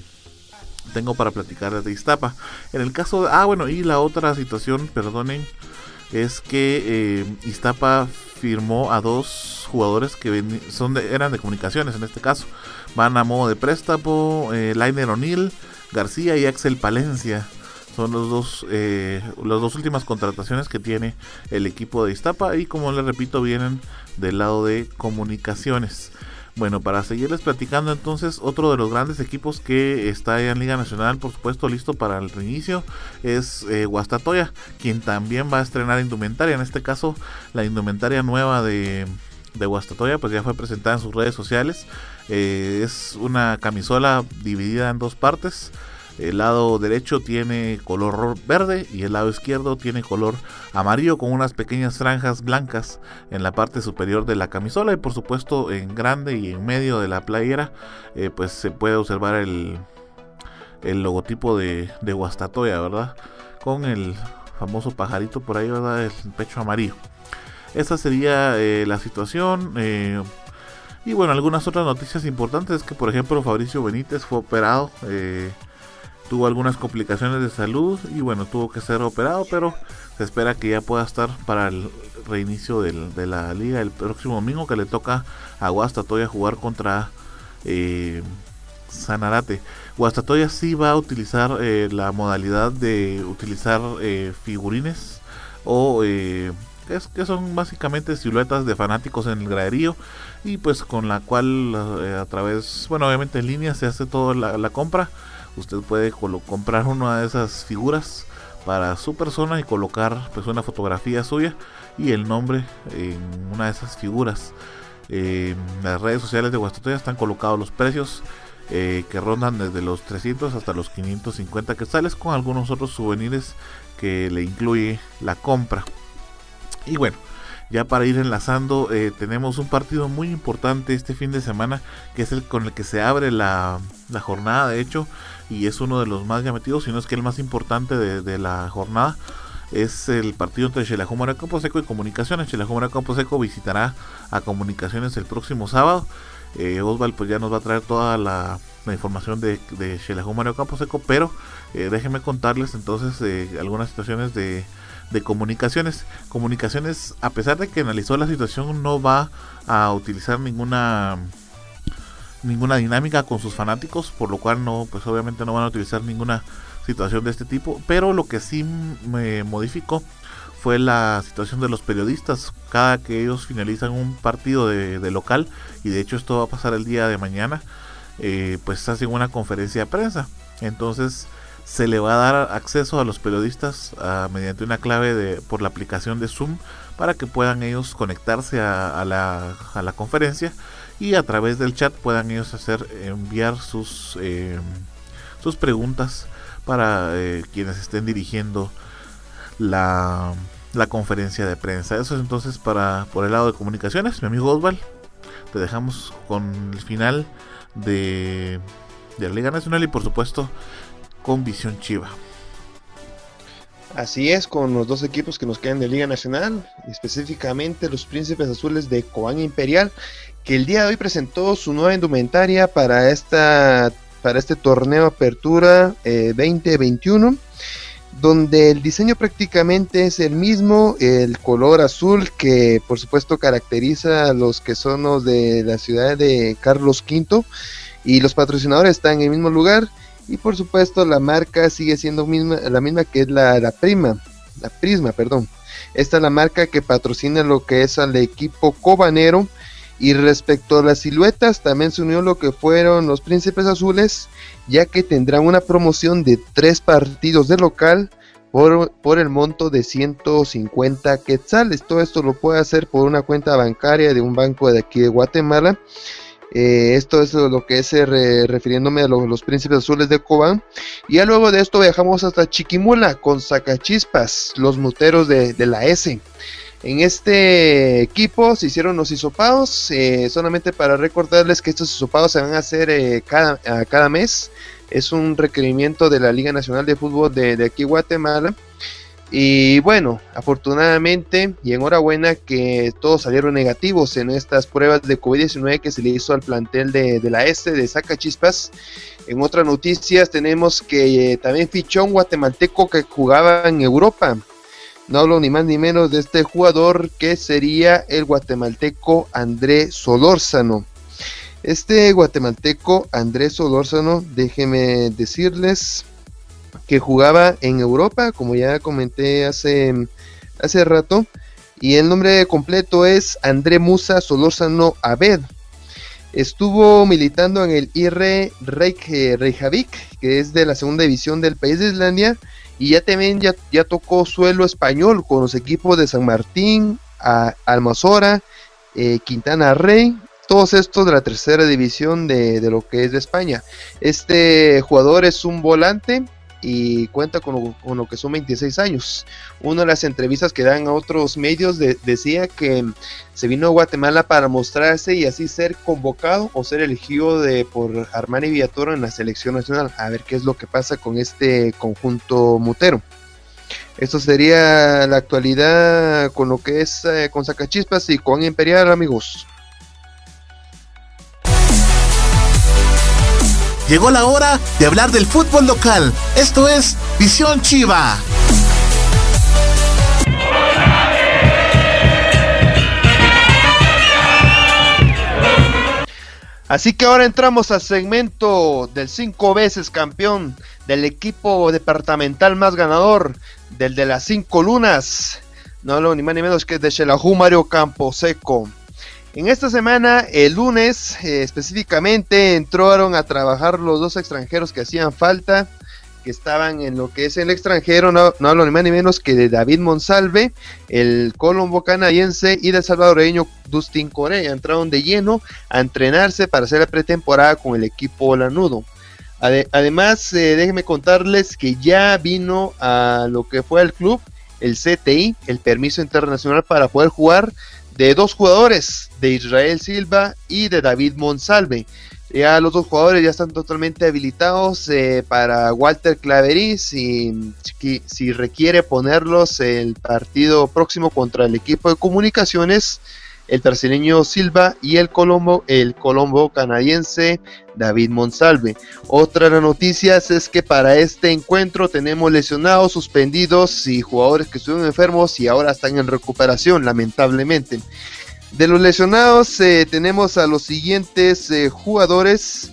tengo para platicar de Iztapa. En el caso de... Ah, bueno, y la otra situación, perdonen es que eh, Iztapa firmó a dos jugadores que son eran de comunicaciones en este caso. Van a modo de préstamo, eh, O'Neill, García y Axel Palencia. Son los dos, eh, las dos últimas contrataciones que tiene el equipo de Iztapa y como les repito vienen del lado de comunicaciones. Bueno, para seguirles platicando entonces, otro de los grandes equipos que está en Liga Nacional, por supuesto, listo para el reinicio, es eh, Guastatoya, quien también va a estrenar indumentaria, en este caso la indumentaria nueva de, de Guastatoya, pues ya fue presentada en sus redes sociales. Eh, es una camisola dividida en dos partes. El lado derecho tiene color verde y el lado izquierdo tiene color amarillo con unas pequeñas franjas blancas en la parte superior de la camisola y por supuesto en grande y en medio de la playera eh, pues se puede observar el, el logotipo de, Guastatoya, ¿verdad? Con el famoso pajarito por ahí, ¿verdad? El pecho amarillo. Esa sería eh, la situación. Eh, y bueno, algunas otras noticias importantes es que, por ejemplo, Fabricio Benítez fue operado. Tuvo algunas complicaciones de salud y bueno, tuvo que ser operado, pero se espera que ya pueda estar para el reinicio de la liga el próximo domingo que le toca a Guastatoya jugar contra Sanarate. Guastatoya sí va a utilizar la modalidad de utilizar figurines o que, son básicamente siluetas de fanáticos en el graderío y pues con la cual eh, a través, bueno obviamente en línea se hace toda la, compra, usted puede comprar una de esas figuras para su persona y colocar pues una fotografía suya y el nombre en una de esas figuras. en las redes sociales de Guastatoya están colocados los precios eh, que rondan desde los 300 hasta los 550 quetzales con algunos otros souvenirs que le incluye la compra. Y bueno, ya para ir enlazando, eh, tenemos un partido muy importante este fin de semana, que es el con el que se abre la, jornada, de hecho, y es uno de los más llamativos, si no es que el más importante de, la jornada. Es el partido entre Campo Camposeco y Comunicaciones. Campo Camposeco visitará a Comunicaciones el próximo sábado. Eh, Osval pues ya nos va a traer toda la, información de, de Campo Camposeco, pero eh, déjenme contarles entonces eh, algunas situaciones de, de comunicaciones. Comunicaciones, a pesar de que analizó la situación, no va a utilizar ninguna ninguna dinámica con sus fanáticos, por lo cual no, pues obviamente no van a utilizar ninguna situación de este tipo. Pero lo que sí me modificó fue la situación de los periodistas. Cada que ellos finalizan un partido de, local, y de hecho esto va a pasar el día de mañana, eh, pues hacen una conferencia de prensa. Entonces, se le va a dar acceso a los periodistas ah, mediante una clave de, por la aplicación de Zoom para que puedan ellos conectarse a, la, a la, conferencia y a través del chat puedan ellos hacer enviar sus, eh, sus preguntas para eh, quienes estén dirigiendo la, la, conferencia de prensa. Eso es entonces para por el lado de comunicaciones, mi amigo Osval. Te dejamos con el final de, de la Liga Nacional y por supuesto con Visión Chiva.
Así es, con los dos equipos que nos quedan de Liga Nacional, específicamente los Príncipes Azules de Cobán Imperial, que el día de hoy presentó su nueva indumentaria para, esta, para este torneo Apertura 2021, eh, donde el diseño prácticamente es el mismo, el color azul que por supuesto caracteriza a los que son los de la ciudad de Carlos V, y los patrocinadores están en el mismo lugar y por supuesto la marca sigue siendo la misma que es la, la Prima, la Prisma, perdón. Esta es la marca que patrocina lo que es al equipo cobanero. Y respecto a las siluetas, también se unió lo que fueron los Príncipes Azules, ya que tendrán una promoción de tres partidos de local por, por, el monto de 150 quetzales. Todo esto lo puede hacer por una cuenta bancaria de un banco de aquí de Guatemala eh, esto es lo que es eh, refiriéndome a los, príncipes azules de Cobán. Y ya luego de esto viajamos hasta Chiquimula con Sacachispas, los muteros de, la S. En este equipo se hicieron los hisopados, eh, solamente para recordarles que estos hisopados se van a hacer cada, cada mes. Es un requerimiento de la Liga Nacional de Fútbol de, de aquí Guatemala. Y bueno, afortunadamente y enhorabuena que todos salieron negativos en estas pruebas de COVID-19 que se le hizo al plantel de, la Este de Sacachispas. En otras noticias tenemos que eh, también fichó un guatemalteco que jugaba en Europa. No hablo ni más ni menos de este jugador que sería el guatemalteco Andrés Solórzano. Este guatemalteco Andrés Solórzano, déjenme decirles que jugaba en Europa, como ya comenté hace, hace rato, y el nombre completo es André Musa Solórzano Abed. Estuvo militando en el IR Reykjavik, que es de la segunda división del país de Islandia, y ya también ya, ya tocó suelo español con los equipos de San Martín, Almazora, eh, Quintana Rey, todos estos de la tercera división de, de, lo que es de España. Este jugador es un volante y cuenta con lo, que son 26 años. Una de las entrevistas que dan a otros medios decía que se vino a Guatemala para mostrarse y así ser convocado o ser elegido de, por Armani Villatoro en la selección nacional. A ver qué es lo que pasa con este conjunto mutero. Esto sería la actualidad con lo que es eh, con Sacachispas y con Imperial, amigos.
Llegó la hora de hablar del fútbol local. Esto es Visión Chiva.
Así que ahora entramos al segmento del cinco veces campeón del equipo departamental más ganador, del de las cinco lunas. No lo ni más ni menos que de Xelajú Mario Camposeco. En esta semana, el lunes eh, específicamente, entraron a trabajar los dos extranjeros que hacían falta, que estaban en lo que es el extranjero, no, hablo ni más ni menos que de David Monsalve, el colombo canadiense y del salvadoreño Dustin Correa. Entraron de lleno a entrenarse para hacer la pretemporada con el equipo lanudo. además, eh, déjenme contarles que ya vino a lo que fue el club, el CTI, el permiso internacional para poder jugar de dos jugadores, de Israel Silva y de David Monsalve. Ya los dos jugadores ya están totalmente habilitados eh, para Walter Claverí si, si, requiere ponerlos el partido próximo contra el equipo de comunicaciones el brasileño Silva y el Colombo, el Colombo canadiense David Monsalve. Otra de las noticias es que para este encuentro tenemos lesionados, suspendidos y jugadores que estuvieron enfermos y ahora están en recuperación, lamentablemente. De los lesionados eh, tenemos a los siguientes eh, jugadores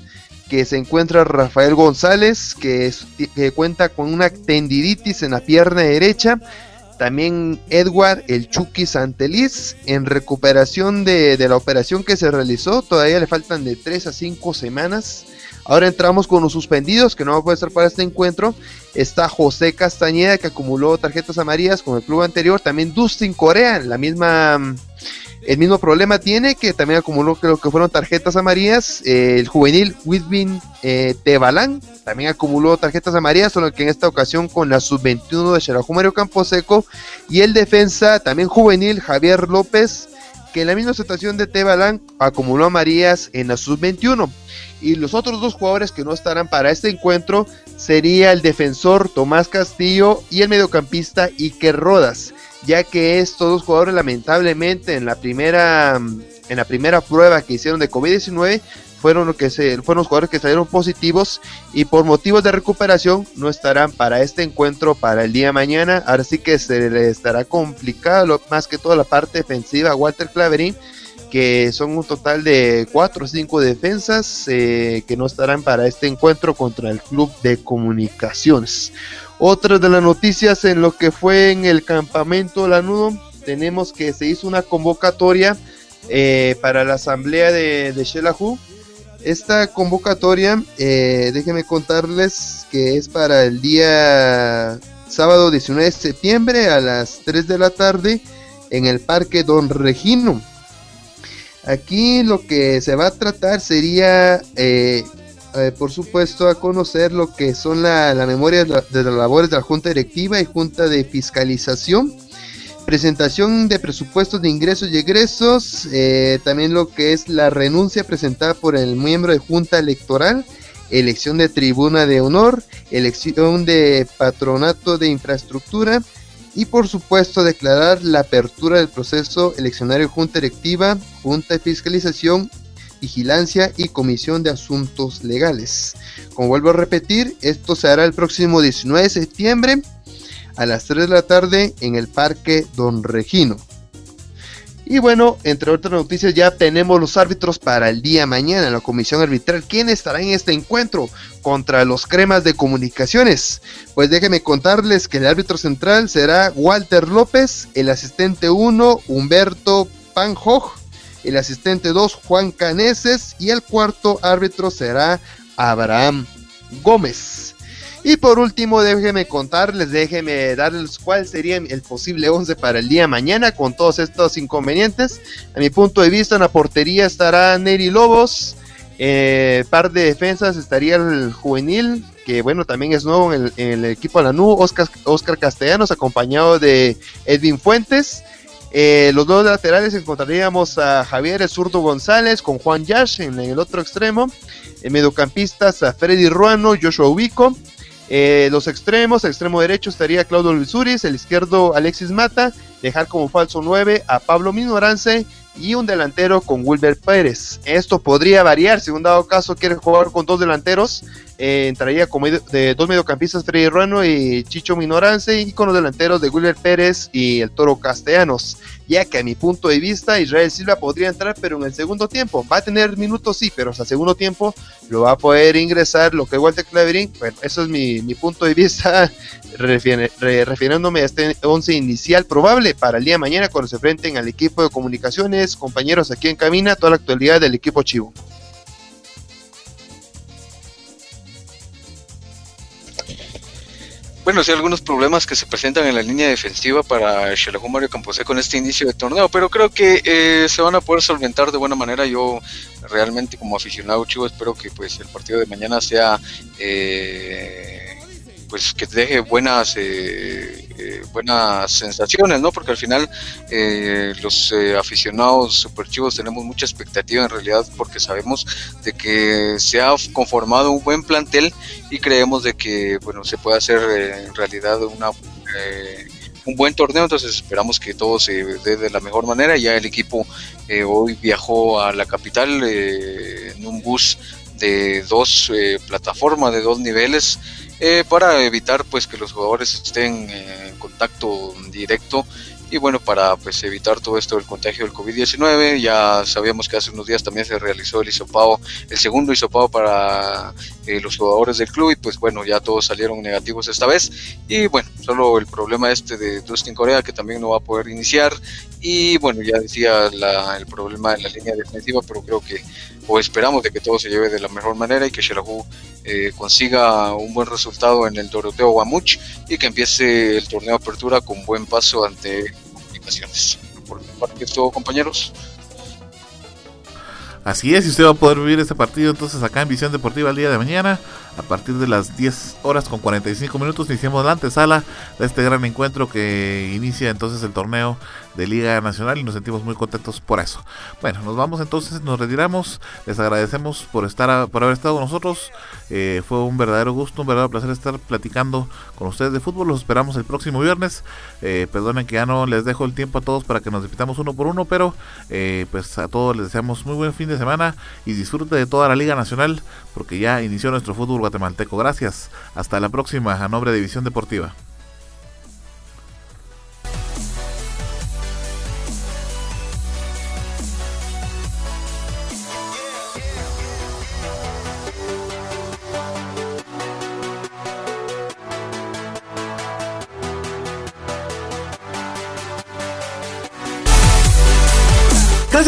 que se encuentra Rafael González, que, que, cuenta con una tendiditis en la pierna derecha, también Edward El Chucky Santeliz en recuperación de, la operación que se realizó. Todavía le faltan de 3 a 5 semanas. Ahora entramos con los suspendidos, que no va a poder estar para este encuentro. Está José Castañeda, que acumuló tarjetas amarillas con el club anterior. También Dustin Corea, la misma el mismo problema tiene que también acumuló creo que fueron tarjetas amarillas. El juvenil Whitbin eh, Tebalán también acumuló tarjetas amarillas, solo que en esta ocasión con la sub-21 de Xerajú Mario Camposeco. Y el defensa también juvenil Javier López, que en la misma situación de Tebalán acumuló amarillas en la sub-21. Y los otros dos jugadores que no estarán para este encuentro sería el defensor Tomás Castillo y el mediocampista Iker Rodas ya que estos dos jugadores lamentablemente en la primera en la primera prueba que hicieron de COVID-19 fueron, lo que se, fueron los jugadores que salieron positivos y por motivos de recuperación no estarán para este encuentro para el día de mañana. Ahora sí que se le estará complicado más que toda la parte defensiva Walter Claverín, que son un total de 4 o 5 defensas eh, que no estarán para este encuentro contra el Club de Comunicaciones. Otra de las noticias en lo que fue en el campamento Lanudo, tenemos que se hizo una convocatoria eh, para la asamblea de, de Esta convocatoria, eh, déjenme contarles que es para el día sábado 19 de septiembre a las 3 de la tarde en el Parque Don Regino. Aquí lo que se va a tratar sería eh, eh, por supuesto, a conocer lo que son la, memoria de, las labores de la Junta Directiva y Junta de Fiscalización, presentación de presupuestos de ingresos y egresos, eh, también lo que es la renuncia presentada por el miembro de Junta Electoral, elección de tribuna de honor, elección de patronato de infraestructura y por supuesto declarar la apertura del proceso eleccionario Junta Directiva, Junta de Fiscalización Vigilancia y Comisión de Asuntos Legales. Como vuelvo a repetir, esto se hará el próximo 19 de septiembre a las 3 de la tarde en el Parque Don Regino. Y bueno, entre otras noticias, ya tenemos los árbitros para el día mañana en la comisión arbitral. ¿Quién estará en este encuentro contra los cremas de comunicaciones? Pues déjenme contarles que el árbitro central será Walter López, el asistente 1 Humberto Panjoj, el asistente 2 Juan Caneses y el cuarto árbitro será Abraham Gómez. Y por último, déjenme contarles, déjenme darles cuál sería el posible 11 para el día de mañana con todos estos inconvenientes. A mi punto de vista, en la portería estará Neri Lobos. Eh, par de defensas estaría el juvenil, que bueno, también es nuevo en el, equipo de la NU, Oscar, Oscar Castellanos, acompañado de Edwin Fuentes. Eh, los dos laterales encontraríamos a Javier zurdo González con Juan Yash en el otro extremo. En mediocampistas a Freddy Ruano, Joshua Ubico. Eh, los extremos, extremo derecho estaría Claudio Luisuris, el izquierdo Alexis Mata, dejar como falso 9 a Pablo Minorance y un delantero con Wilber Pérez. Esto podría variar, si un dado caso quiere jugar con dos delanteros, eh, entraría como de dos mediocampistas, Freddy Ruano y Chicho Minorance, y con los delanteros de Wilber Pérez y el Toro Castellanos ya que a mi punto de vista Israel Silva podría entrar, pero en el segundo tiempo va a tener minutos, sí, pero hasta segundo tiempo lo va a poder ingresar lo que Walter Cleverin. Bueno, eso es mi, punto de vista, [laughs] refiriéndome a este 11 inicial probable para el día de mañana cuando se enfrenten al equipo de comunicaciones, compañeros aquí en Camina, toda la actualidad del equipo Chivo.
Bueno, sí, algunos problemas que se presentan en la línea defensiva para Xelajú Mario Camposé con este inicio de torneo, pero creo que eh, se van a poder solventar de buena manera. Yo realmente como aficionado chivo espero que pues el partido de mañana sea eh, pues que deje buenas eh, eh, buenas sensaciones, ¿no? Porque al final eh, los eh, aficionados superchivos tenemos mucha expectativa en realidad porque sabemos de que se ha conformado un buen plantel y creemos de que, bueno, se puede hacer en realidad una un buen torneo, entonces esperamos que todo se dé de la mejor manera. Ya el equipo hoy viajó a la capital en un bus de dos plataformas, de dos niveles, eh, para evitar pues que los jugadores estén en contacto directo y bueno, para pues evitar todo esto del contagio del COVID-19, ya sabíamos que hace unos días también se realizó el hisopado, el segundo hisopado para eh, los jugadores del club y pues bueno, ya todos salieron negativos esta vez. Y bueno, solo el problema este de Dustin Corea que también no va a poder iniciar. Y bueno, ya decía el problema de la línea defensiva, pero creo que o esperamos de que todo se lleve de la mejor manera y que Shelahu eh, consiga un buen resultado en el Doroteo Guamuch y que empiece el torneo de apertura con buen paso ante Por mi parte, todo, compañeros.
Así es, y usted va a poder vivir este partido entonces acá en Visión Deportiva el día de mañana. A partir de las 10 horas con 45 minutos iniciamos la antesala de este gran encuentro que inicia entonces el torneo de Liga Nacional y nos sentimos muy contentos por eso. Bueno, nos vamos entonces, nos retiramos. Les agradecemos por estar por haber estado con nosotros. Eh, fue un verdadero gusto, un verdadero placer estar platicando con ustedes de fútbol. Los esperamos el próximo viernes. Eh, perdonen que ya no les dejo el tiempo a todos para que nos despitamos uno por uno, pero eh, pues a todos les deseamos muy buen fin de semana y disfrute de toda la Liga Nacional porque ya inició nuestro fútbol guatemalteco. Gracias. Hasta la próxima a nombre de División Deportiva.